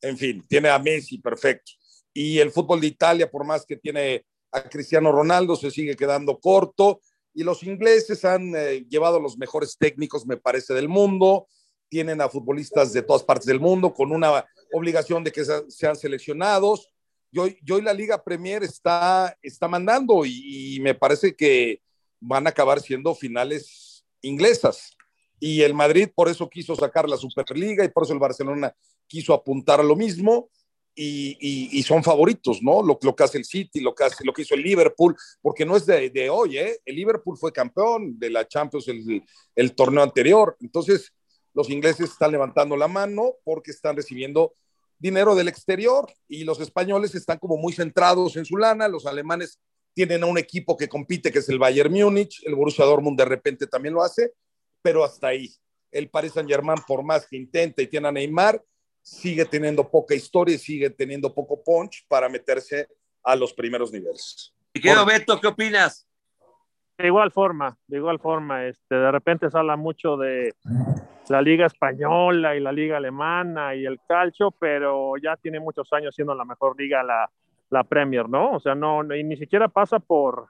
en fin, tiene a Messi, perfecto. Y el fútbol de Italia, por más que tiene a Cristiano Ronaldo, se sigue quedando corto. Y los ingleses han eh, llevado los mejores técnicos, me parece, del mundo. Tienen a futbolistas de todas partes del mundo con una obligación de que sean seleccionados. Y hoy, hoy la Liga Premier está, está mandando y me parece que van a acabar siendo finales inglesas. Y el Madrid por eso quiso sacar la Superliga y por eso el Barcelona quiso apuntar a lo mismo. Y, y, son favoritos, ¿no? Lo, lo, que hace el City, lo que, hace, lo que hizo el Liverpool, porque no es de, de hoy, ¿eh? El Liverpool fue campeón de la Champions el, el, torneo anterior. Entonces, los ingleses están levantando la mano porque están recibiendo dinero del exterior y los españoles están como muy centrados en su lana. Los alemanes tienen a un equipo que compite, que es el Bayern Múnich, el Borussia Dortmund de repente también lo hace, pero hasta ahí. El Paris Saint Germain, por más que intenta y tiene a Neymar, sigue teniendo poca historia y sigue teniendo poco punch para meterse a los primeros niveles. Y quiero, Beto, ¿qué opinas? De igual forma, de igual forma, este, de repente se habla mucho de la liga española y la liga alemana y el calcio, pero ya tiene muchos años siendo la mejor liga la, la Premier, ¿no? O sea, no, y ni siquiera pasa por,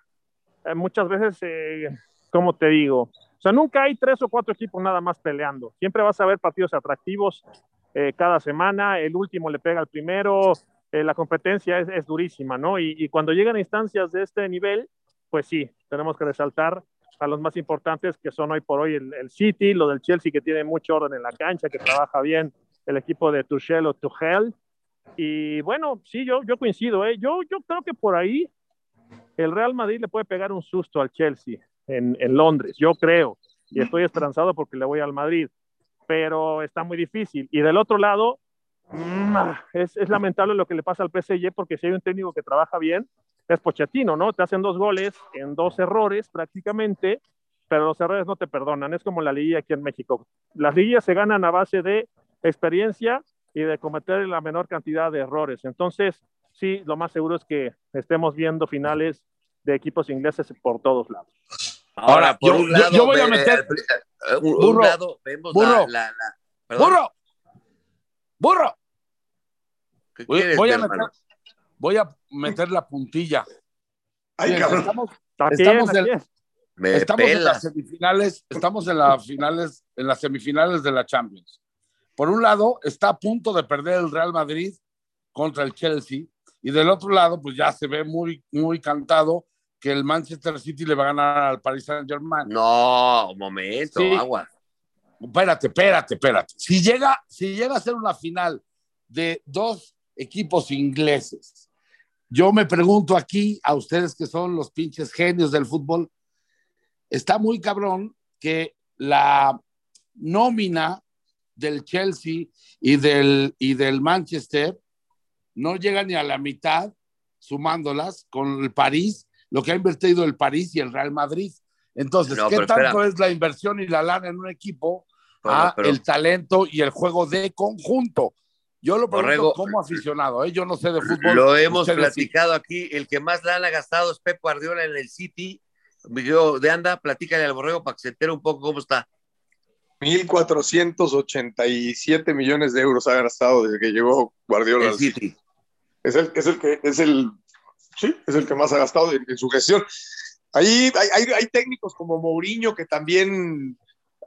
eh, muchas veces, eh, ¿cómo te digo? O sea, nunca hay tres o cuatro equipos nada más peleando. Siempre vas a ver partidos atractivos eh, cada semana, el último le pega al primero, eh, la competencia es, durísima, ¿no? Y, cuando llegan instancias de este nivel, pues sí, tenemos que resaltar a los más importantes que son hoy por hoy el, el, City, lo del Chelsea que tiene mucho orden en la cancha, que trabaja bien, el equipo de Tuchel o Tuchel. Y bueno, sí, yo, yo coincido, ¿eh? yo, yo creo que por ahí el Real Madrid le puede pegar un susto al Chelsea en, en Londres, yo creo, y estoy esperanzado porque le voy al Madrid pero está muy difícil. Y del otro lado, mm, es, es, lamentable lo que le pasa al PSG porque si hay un técnico que trabaja bien, es Pochettino, ¿no? Te hacen dos goles en dos errores prácticamente, pero los errores no te perdonan. Es como la liguilla aquí en México. Las liguillas se ganan a base de experiencia y de cometer la menor cantidad de errores. Entonces, sí, lo más seguro es que estemos viendo finales de equipos ingleses por todos lados. Ahora, por yo, un lado, yo, yo voy a meter. Eh, un, burro, un lado vemos burro, la, la, la burro, burro. ¿Qué Voy, quieres, voy a meter, voy a meter la puntilla. Ay, Bien, cabrón. estamos, en, Me estamos en pela. las semifinales, estamos en las finales, en las semifinales de la Champions. Por un lado, está a punto de perder el Real Madrid contra el Chelsea, y del otro lado, pues ya se ve muy, muy cantado que el Manchester City le va a ganar al Paris Saint Germain. No, un momento, Sí. agua. Espérate, espérate, espérate. Si llega, si llega a ser una final de dos equipos ingleses, yo me pregunto aquí a ustedes que son los pinches genios del fútbol, está muy cabrón que la nómina del Chelsea y del, y del Manchester no llega ni a la mitad, sumándolas con el París, lo que ha invertido el París y el Real Madrid. Entonces, No, ¿qué tanto espera. es la inversión y la lana en un equipo Bueno, a pero- el talento y el juego de conjunto? Yo lo pregunto Borrego, como aficionado, ¿eh? yo no sé de fútbol. Lo hemos platicado aquí. El que más lana ha gastado es Pep Guardiola en el City. Miguel de anda, platícale al borrego para que se entere un poco cómo está. 1.487 millones de euros ha gastado desde que llegó Guardiola. El al City. City. Es el, es el que es el sí, es el que más ha gastado en, en su gestión. Ahí hay, hay, hay, técnicos como Mourinho que también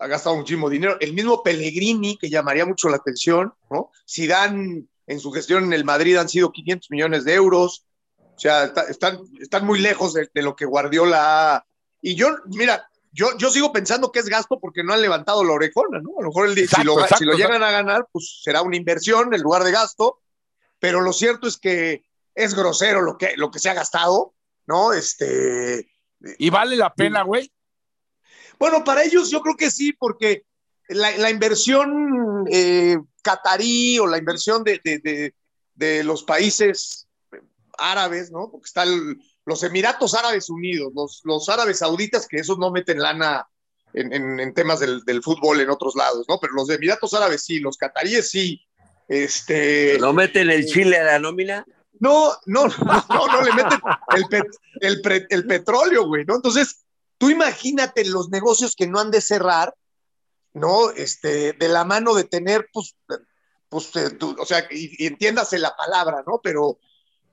ha gastado muchísimo dinero. El mismo Pellegrini, que llamaría mucho la atención, ¿no? Zidane en su gestión en el Madrid han sido 500 millones de euros. O sea, está, están, están muy lejos de, de, lo que Guardiola. Y yo, mira, yo, yo sigo pensando que es gasto porque no han levantado la orejona, ¿no? A lo mejor el, Exacto, si, lo, exacto, si lo llegan a ganar, pues será una inversión en lugar de gasto, pero lo cierto es que es grosero lo que, lo que se ha gastado, ¿no? Este, Y vale la pena, güey. bueno, para ellos yo creo que sí, porque la, la inversión eh, catarí o la inversión de, de, de, de los países árabes, ¿no? Porque están los Emiratos Árabes Unidos, los, los árabes sauditas, que esos no meten lana en, en, en temas del, del, fútbol en otros lados, ¿no? Pero los Emiratos Árabes sí, los cataríes sí. Este, ¿No meten el chile a la nómina? No, no, no, no, le meten el, pet, el, pre, el petróleo, güey, ¿no? Entonces, tú imagínate los negocios que no han de cerrar, ¿no? Este, de la mano de tener, pues, pues eh, tú, o sea, y, entiéndase la palabra, ¿no? Pero,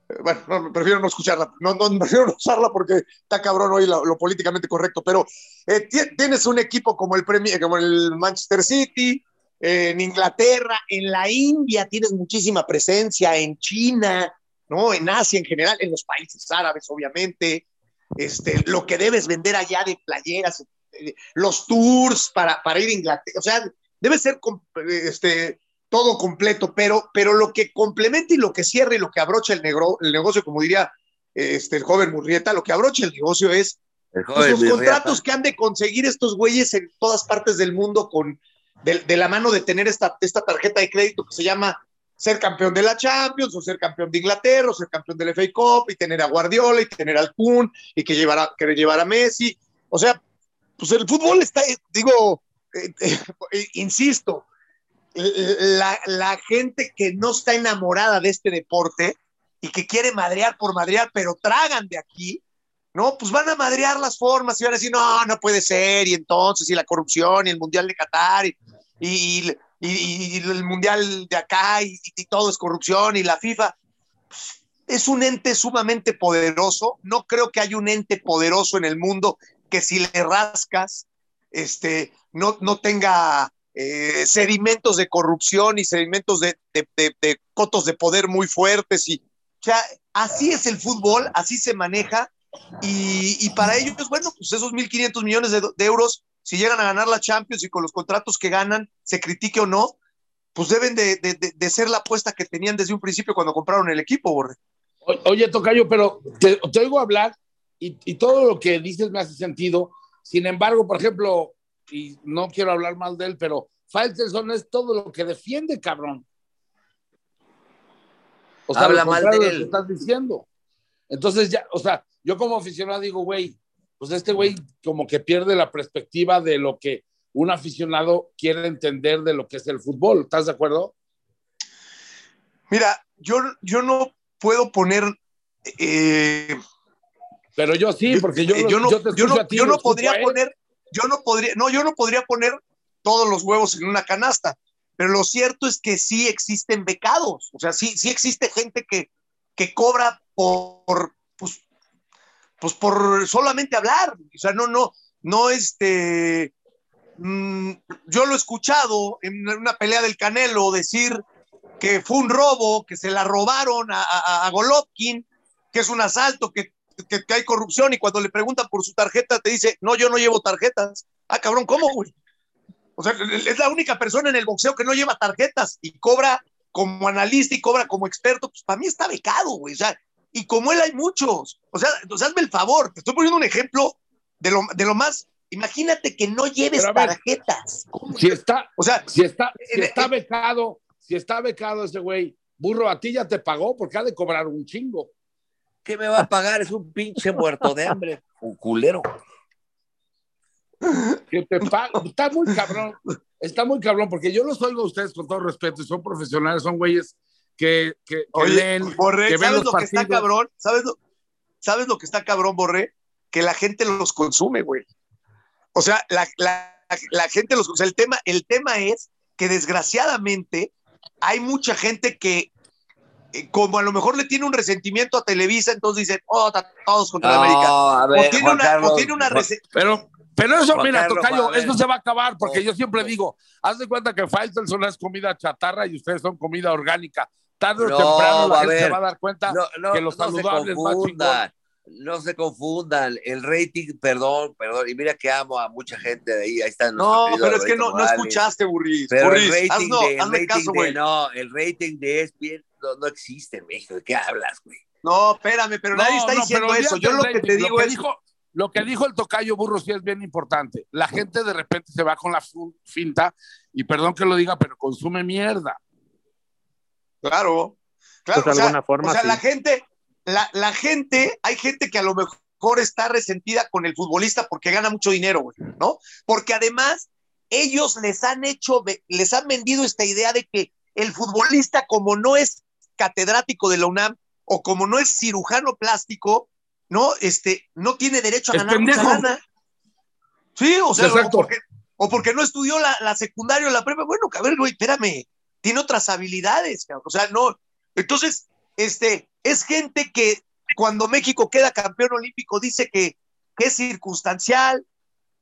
eh, bueno, no, prefiero no escucharla, no, no, prefiero no usarla porque está cabrón hoy lo, políticamente correcto, pero eh, tienes un equipo como el, Premier, como el Manchester City, en Inglaterra, en la India tienes muchísima presencia, en China, ¿no? En Asia en general, en los países árabes, obviamente, este, lo que debes vender allá de playeras, eh, los tours para, para ir a Inglaterra, o sea, debe ser este, todo completo, pero, pero lo que complementa y lo que cierra y lo que abrocha el, negro, el negocio, como diría este, el joven Murrieta, lo que abrocha el negocio es el pues, los Murrieta. contratos que han de conseguir estos güeyes en todas partes del mundo con, de, de la mano de tener esta, esta tarjeta de crédito que se llama ser campeón de la Champions, o ser campeón de Inglaterra, o ser campeón del FA Cup, y tener a Guardiola, y tener al Kun, y que llevar a, querer llevar Messi. O sea, pues el fútbol está, digo, eh, eh, insisto, la, la, gente que no está enamorada de este deporte y que quiere madrear por madrear, pero tragan de aquí, ¿no? Pues van a madrear las formas y van a decir, no, no puede ser, y entonces, y la corrupción, y el Mundial de Qatar, y, y, y, y el mundial de acá y, y, todo es corrupción y la FIFA es un ente sumamente poderoso. No creo que haya un ente poderoso en el mundo que si le rascas, este, no, no tenga eh, sedimentos de corrupción y sedimentos de, de, de, de, cotos de poder muy fuertes. Y, o sea, así es el fútbol, así se maneja. Y, y para ellos, bueno, pues esos 1.500 millones de, euros si llegan a ganar la Champions y con los contratos que ganan, se critique o no, pues deben de, de, de, ser la apuesta que tenían desde un principio cuando compraron el equipo, Borre. Oye, Tocayo, pero te, te oigo hablar y, y, todo lo que dices me hace sentido. Sin embargo, por ejemplo, y no quiero hablar mal de él, pero Faitelson es todo lo que defiende, cabrón. O sea, habla mal de él. Que estás diciendo. Entonces, ya, o sea, yo como aficionado digo, güey, pues este güey como que pierde la perspectiva de lo que un aficionado quiere entender de lo que es el fútbol. ¿Estás de acuerdo? Mira, yo, yo no puedo poner... Eh, Pero yo sí, porque yo, yo no, yo, te yo no, ti, yo no podría poner, yo no podría, no, yo no podría poner todos los huevos en una canasta, pero lo cierto es que sí existen becados, o sea, sí, sí existe gente que, que cobra por, pues, pues por solamente hablar, o sea, no, no, no, este, mmm, yo lo he escuchado en una pelea del Canelo decir que fue un robo, que se la robaron a, a, a Golovkin, que es un asalto, que, que, que, hay corrupción, y cuando le preguntan por su tarjeta, te dice, no, yo no llevo tarjetas. Ah, cabrón, ¿cómo, güey? O sea, es la única persona en el boxeo que no lleva tarjetas y cobra como analista y cobra como experto, pues para mí está becado, güey. O sea, y como él hay muchos. O sea, hazme el favor, te estoy poniendo un ejemplo de lo, de lo más. Imagínate que no lleves ver, tarjetas. Si está, o sea, si está, si está becado, si está becado ese güey, burro, a ti ya te pagó porque ha de cobrar un chingo. ¿Qué me va a pagar? Es un pinche muerto de hambre, un culero. Que te. Está muy cabrón. Está muy cabrón, porque yo los oigo a ustedes con todo respeto, y son profesionales, son güeyes que, que, que Oye, leen, Borré, que ven ¿sabes los lo que está cabrón? ¿Sabes lo, ¿Sabes lo que está cabrón, Borré? Que la gente los consume, güey. O sea, la, la, la gente los consume. El tema, el tema es que desgraciadamente hay mucha gente que, eh, como a lo mejor le tiene un resentimiento a Televisa, entonces dicen, oh, todos contra No, la América. a ver, o tiene Juan una, Carlos, o tiene una Juan- rese- Pero, pero eso, Juan mira, Carlos, Tocayo, eso se va a acabar, porque yo siempre digo, haz de cuenta que Faitelson es comida chatarra y ustedes son comida orgánica. Tarde o No, temprano la se va a dar cuenta No, no, que los no se saludables más confundan. no se confundan, el rating, perdón, perdón, y mira que amo a mucha gente de ahí, ahí están. No, pero es que no, no escuchaste, Burris. Pero Burris, el rating, hazlo, de, el hazme rating caso, de- güey. no, el rating de ESPN no, no existe en México, ¿de qué hablas, güey? No, espérame, pero nadie está diciendo eso. Yo lo que te digo es. dijo, lo que dijo el tocayo burro sí es bien importante. La gente de repente se va con la finta y perdón que lo diga, pero consume mierda. Claro, claro. Pues de o sea, alguna forma, o sea, sí. la gente, la, la gente, hay gente que a lo mejor está resentida con el futbolista porque gana mucho dinero, güey, ¿no? Porque además ellos les han hecho, les han vendido esta idea de que el futbolista, como no es catedrático de la UNAM o como no es cirujano plástico, no, este, no tiene derecho a Es ganar mucha pendejo. lana. Sí, o sea, o porque, o porque no estudió la, la secundaria o la prepa. Bueno, a ver, güey, espérame, tiene otras habilidades, cabrón. o sea, no. Entonces, este, es gente que cuando México queda campeón olímpico dice que, que es circunstancial,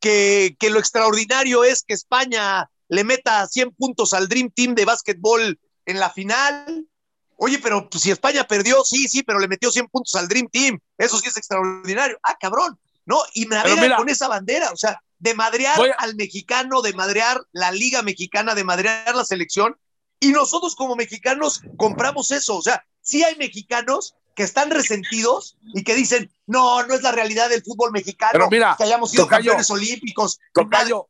que, que lo extraordinario es que España le meta 100 puntos al Dream Team de básquetbol en la final. Oye, pero pues, si España perdió, sí, sí, pero le metió 100 puntos al Dream Team. Eso sí es extraordinario. Ah, cabrón. No, y me mira- con esa bandera, o sea, de madrear a- al mexicano, de madrear la liga mexicana, de madrear la selección. Y nosotros como mexicanos compramos eso. O sea, sí hay mexicanos que están resentidos y que dicen, no, no es la realidad del fútbol mexicano, Pero mira, que hayamos sido Tocayo, campeones olímpicos. Tocayo,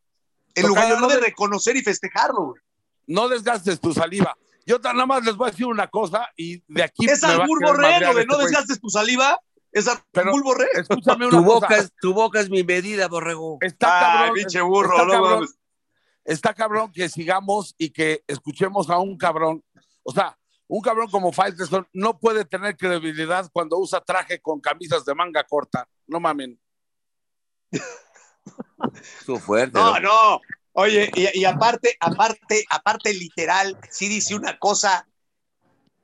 en lugar Tocayo, no de reconocer y festejarlo. güey. no desgastes tu saliva. Yo tan- nada más les voy a decir una cosa y de aquí Es albur madrear de este no desgastes tu saliva. Es albur borrego. Escúchame Tu una boca, cosa. es, tu boca es mi medida, borrego. Está Ay, cabrón. pinche burro, está no cabrón. Está cabrón que sigamos y que escuchemos a un cabrón. O sea, un cabrón como Faitelson no puede tener credibilidad cuando usa traje con camisas de manga corta. No mamen. Su fuerte. No, ¿no? no. Oye, y, y aparte, aparte, aparte, literal, sí dice una cosa,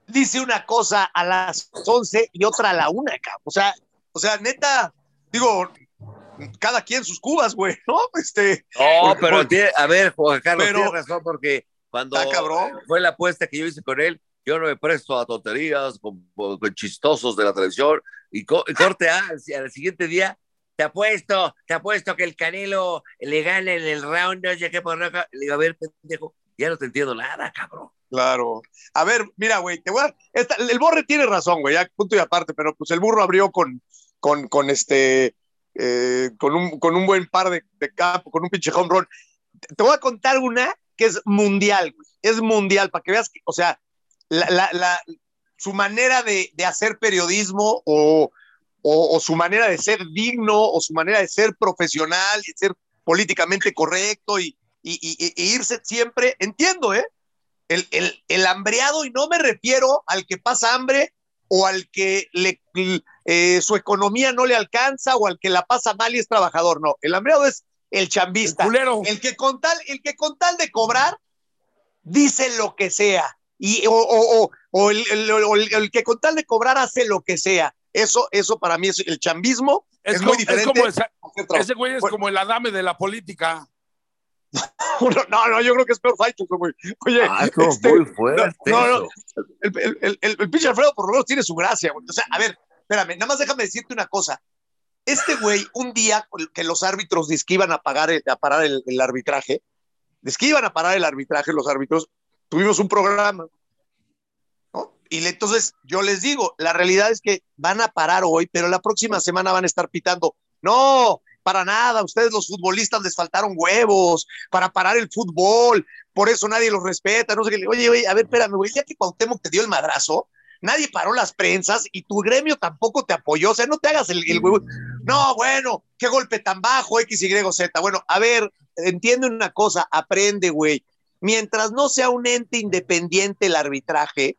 dice una cosa a las 11 y otra a la una, cabrón. O sea, o sea, neta, digo, cada quien sus cubas, güey, ¿no? Este, No, Porque- pero tiene, a ver, Juan Carlos, Pero- tiene razón porque cuando fue la apuesta que yo hice con él, yo no me presto a tonterías con, con chistosos de la televisión y, co- y corte A, al, al siguiente día, te apuesto, te apuesto que el Canelo le gana en el round, no sé qué por acá. Le digo, a ver, pendejo, ya no te entiendo nada, cabrón. Claro. A ver, mira, güey, te voy a- esta- el borre tiene razón, güey, ya punto y aparte, pero pues el burro abrió con, con, con este, eh, con, un, con un buen par de, de campo, con un pinche home run. Te, voy a contar una que es mundial, es mundial, para que veas que, o sea, la, la, la- su manera de, de hacer periodismo o, o, o su manera de ser digno o su manera de ser profesional y ser políticamente correcto y, y- y irse siempre, entiendo, ¿eh? el, el, el hambreado, y no me refiero al que pasa hambre o al que le, eh, su economía no le alcanza o al que la pasa mal y es trabajador, no. El hambreado es el chambista. El culero. El que con tal, el que con tal de cobrar dice lo que sea. Y, o, o- o- o el, el- o el- que con tal de cobrar hace lo que sea. Eso, eso para mí es el chambismo. Es, como, muy diferente. como esa- ese güey es Bueno. como el adame de la política. No, no, yo creo que es peor Faito, güey. Oye, Ah, este, muy fuerte. no, no, eso. el, el, el, el, el pinche Alfredo por lo menos tiene su gracia, güey. O sea, a ver, espérame, nada más déjame decirte una cosa. Este güey, un día que los árbitros dice que iban a, pagar a parar el, el arbitraje, dice que iban a parar el arbitraje los árbitros, tuvimos un programa. ¿no? Y le- entonces yo les digo, la realidad es que van a parar hoy, pero la próxima semana van a estar pitando. No, para nada, ustedes los futbolistas les faltaron huevos para parar el fútbol, por eso nadie los respeta, no sé qué. Oye, oye, a ver, espérame, güey, ya que Cuauhtémoc te dio el madrazo, nadie paró las prensas y tu gremio tampoco te apoyó, o sea, no te hagas el, el huevo. No, bueno, qué golpe tan bajo, X, Y, Z. Bueno, a ver, entiende una cosa, aprende, güey. Mientras no sea un ente independiente el arbitraje,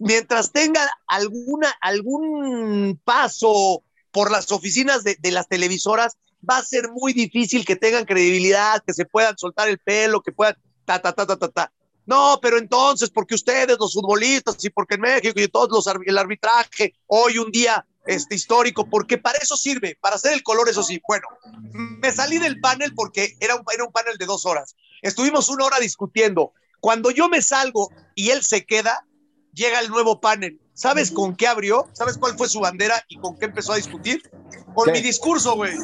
mientras tenga alguna, algún paso por las oficinas de, de las televisoras, va a ser muy difícil que tengan credibilidad, que se puedan soltar el pelo, que puedan ta, ta, ta, ta, ta, ta. No, pero entonces, porque ustedes, los futbolistas, y porque en México y todos los el arbitraje, hoy un día este, histórico, porque para eso sirve, para hacer el color, eso sí. Bueno, me salí del panel porque era un, era un panel de dos horas. Estuvimos una hora discutiendo. Cuando yo me salgo y él se queda, llega el nuevo panel. ¿sabes con qué abrió? ¿Sabes cuál fue su bandera y con qué empezó a discutir? Con ¿Qué? mi discurso, güey.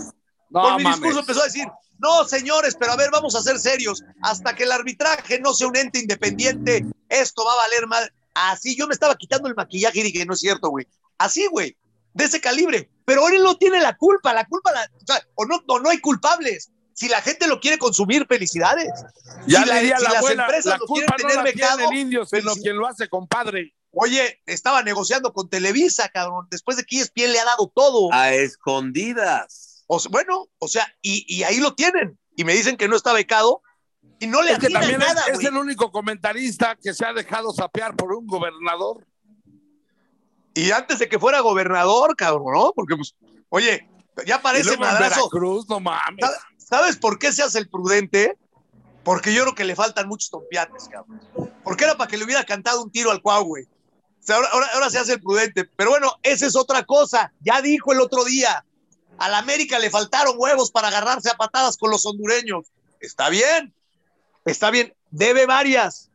No, con mi mames. discurso empezó a decir, no, señores, pero a ver, vamos a ser serios. Hasta que el arbitraje no sea un ente independiente, esto va a valer mal. Así yo me estaba quitando el maquillaje y dije, no es cierto, güey. Así, güey, de ese calibre. Pero ahora él no tiene la culpa, la culpa, la, o, sea, o no, o no hay culpables. Si la gente lo quiere consumir, felicidades. Ya si la- diría si la las abuela, empresas la lo culpa quieren no la tener tiene becado, el indio, sino quien lo hace, compadre. Oye, estaba negociando con Televisa, cabrón, después de que ESPN le ha dado todo. A escondidas. O bueno, o sea, y, y ahí lo tienen. Y me dicen que no está becado y no le Es que también nada, es el único comentarista que se ha dejado sapear por un gobernador. Y antes de que fuera gobernador, cabrón, ¿no? Porque, pues, oye, ya parece madrazo. Veracruz, no mames. ¿Sabes- ¿Sabes por qué se hace el prudente? Porque yo creo que le faltan muchos tompiates, cabrón. Porque era para que le hubiera cantado un tiro al cuau, güey. O sea, ahora, ahora, ahora se hace el prudente. Pero bueno, esa es otra cosa. Ya dijo el otro día. A la América le faltaron huevos para agarrarse a patadas con los hondureños. Está bien. Está bien. Debe varias.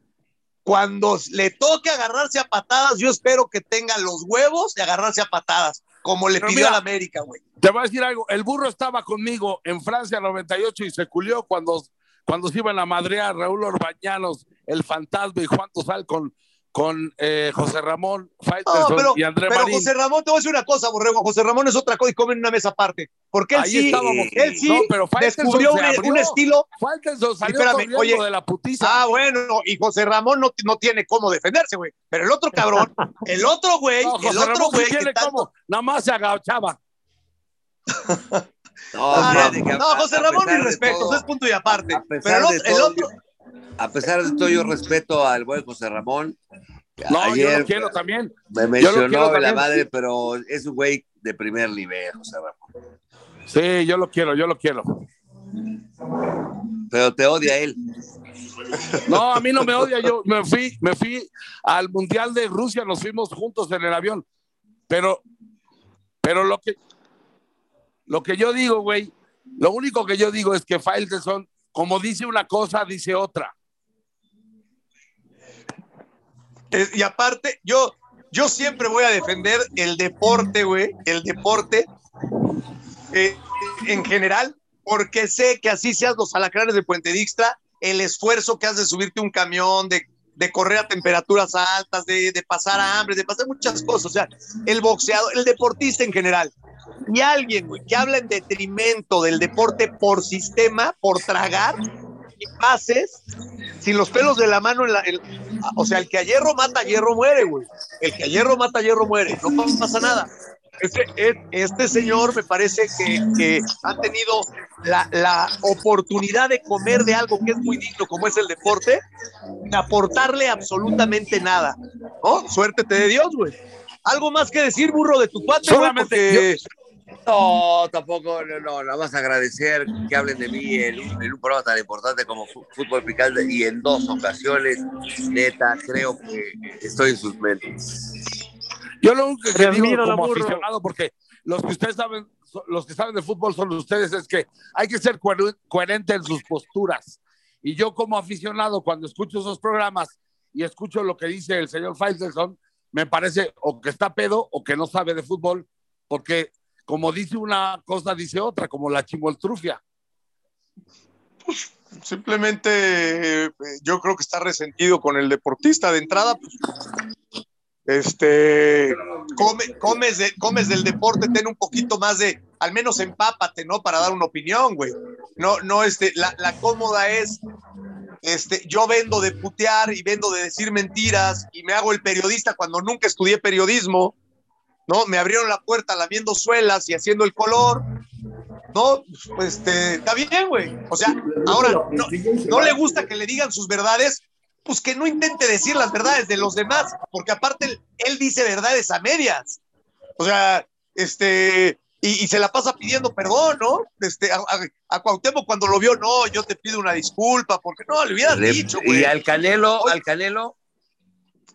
Cuando le toque agarrarse a patadas, yo espero que tenga los huevos de agarrarse a patadas, como le Pero pidió mira, a la América, güey. Te voy a decir algo. El burro estaba conmigo en Francia 98 y se culió cuando, cuando se iban a madrear Raúl Orbañanos, el fantasma y Juan Tosal con, con eh, José Ramón Faitelson No, pero, y André pero Marín. José Ramón, te voy a decir una cosa, Borrego. José Ramón es otra cosa y come en una mesa aparte. Porque él Ahí sí, estábamos. él sí No, pero descubrió un, un estilo. Faitelson salió Espérame, oye. de la putiza. Ah, bueno, y José Ramón no, no tiene cómo defenderse, güey. Pero el otro cabrón, el otro güey, no, el otro sí güey tiene tanto- nada más se agachaba. No, Ah, no, José Ramón, mis respetos, es punto y aparte. Pero el otro, el otro- A pesar de todo, yo respeto al buen José Ramón. No, yo lo quiero también. me yo lo mencionó la madre, pero es un güey de primer nivel, José Ramón. Sí, yo lo quiero, yo lo quiero. Pero te odia él. No, a mí no me odia. Yo me fui, me fui al Mundial de Rusia, nos fuimos juntos en el avión. Pero, pero lo que, lo que yo digo, güey, lo único que yo digo es que Faitelson, como dice una cosa, dice otra. y aparte, yo, yo siempre voy a defender el deporte, güey, el deporte eh, en general, porque sé que así seas los alacranes de Puente Dixtra, el esfuerzo que has de subirte un camión, de, de correr a temperaturas altas, de, de pasar hambre, de pasar muchas cosas. O sea, el boxeador, el deportista en general. Y alguien, güey, que habla en detrimento del deporte por sistema, por tragar y pases, sin los pelos de la mano, en la, o sea, el que a hierro mata, hierro muere, güey. El que a hierro mata, hierro muere. No pasa nada. Este, es- este señor me parece que, que ha tenido la, la oportunidad de comer de algo que es muy digno, como es el deporte, de aportarle absolutamente nada. ¿No? Suerte te de Dios, güey. Algo más que decir, burro, de tu cuate, Solamente No, tampoco, no, no, nada más agradecer que hablen de mí en, un- en un programa tan importante como Fútbol Picante y en dos ocasiones, neta, creo que estoy en sus mentes. Yo lo único que Te digo como burro. aficionado, porque los que ustedes saben, los que saben de fútbol son ustedes, es que hay que ser coher- coherente en sus posturas. Y yo como aficionado, cuando escucho esos programas y escucho lo que dice el señor Faitelson, me parece o que está pedo o que no sabe de fútbol, porque como dice una cosa, dice otra, como la chimoltrufia. simplemente eh, yo creo que está resentido con el deportista de entrada. pues, este, come- comes, de- comes del deporte, ten un poquito más de, al menos empápate, ¿no? Para dar una opinión, güey. No, no, este, la, la cómoda es, este, yo vendo de putear y vendo de decir mentiras y me hago el periodista cuando nunca estudié periodismo, ¿no? Me abrieron la puerta lamiendo suelas y haciendo el color. No, pues este, está bien, güey. O sea, ahora no, no le gusta que le digan sus verdades, pues que no intente decir las verdades de los demás, porque aparte él, él dice verdades a medias. O sea, este, y, y se la pasa pidiendo perdón, ¿no? Este, a, a, a Cuauhtémoc cuando lo vio, no, yo te pido una disculpa, porque no, le hubieras Le- dicho, güey. y al Canelo, Oye. al Canelo,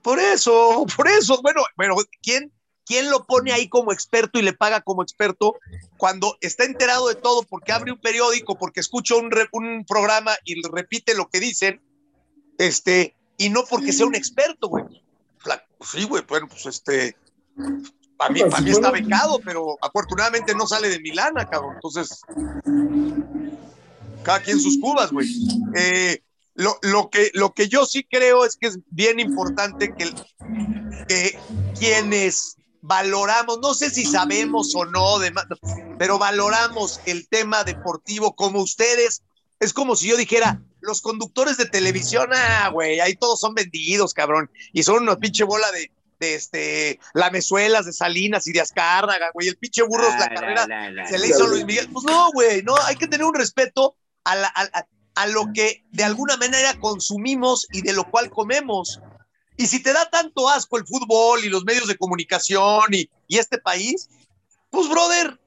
Por eso, por eso. Bueno, bueno, ¿quién, ¿quién lo pone ahí como experto y le paga como experto cuando está enterado de todo porque abre un periódico, porque escucha un, re- un programa y repite lo que dicen, este, y no porque sea un experto, güey? Sí, güey, bueno, pues este. Para mí, para mí está becado, pero afortunadamente no sale de Milana, cabrón. Entonces, cada quien sus cubas, güey. Eh, lo, lo, que, lo que yo sí creo es que es bien importante que, que quienes valoramos, no sé si sabemos o no, de, pero valoramos el tema deportivo como ustedes. Es como si yo dijera, los conductores de televisión, ah, güey, ahí todos son vendidos, cabrón, y son una pinche bola de, de este, lamezuelas de Salinas y de Azcárraga, güey, el pinche burros, la carrera se le hizo a Luis Miguel. Pues no, güey, no, hay que tener un respeto a, la, a, a lo que de alguna manera consumimos y de lo cual comemos. Y si te da tanto asco el fútbol y los medios de comunicación y, y este país, pues, brother,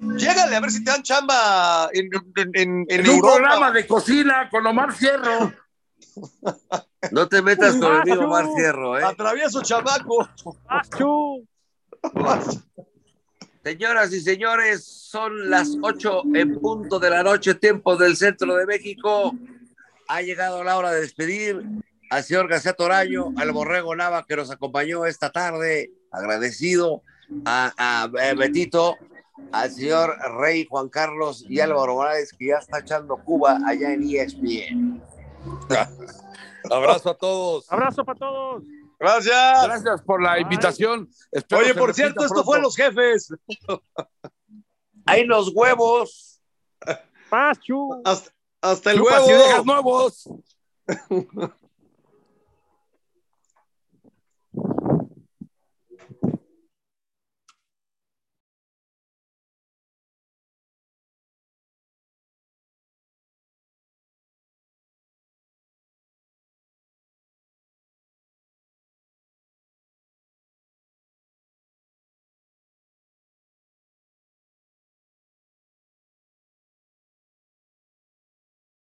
llégale a ver si te dan chamba en, en, en, en En un Europa. programa de cocina con Omar Fierro. No te metas con el amigo. Omar Fierro, ¿eh? Atravieso chamaco. ¡Achú! Señoras y señores, son las 8 en punto de la noche, tiempo del centro de México. Ha llegado la hora de despedir al señor García Toraño, al Borrego Nava que nos acompañó esta tarde. Agradecido a, a Betito, al señor Rey Juan Carlos y Álvaro Morales, que ya está echando Cuba allá en ESPN. Abrazo a todos. Abrazo para todos. Gracias. Gracias por la invitación. Espero Oye, por cierto, esto pronto. fue Los Jefes. Hay los huevos. Pachu. Hasta, hasta el Chupas huevo. y dejas nuevos.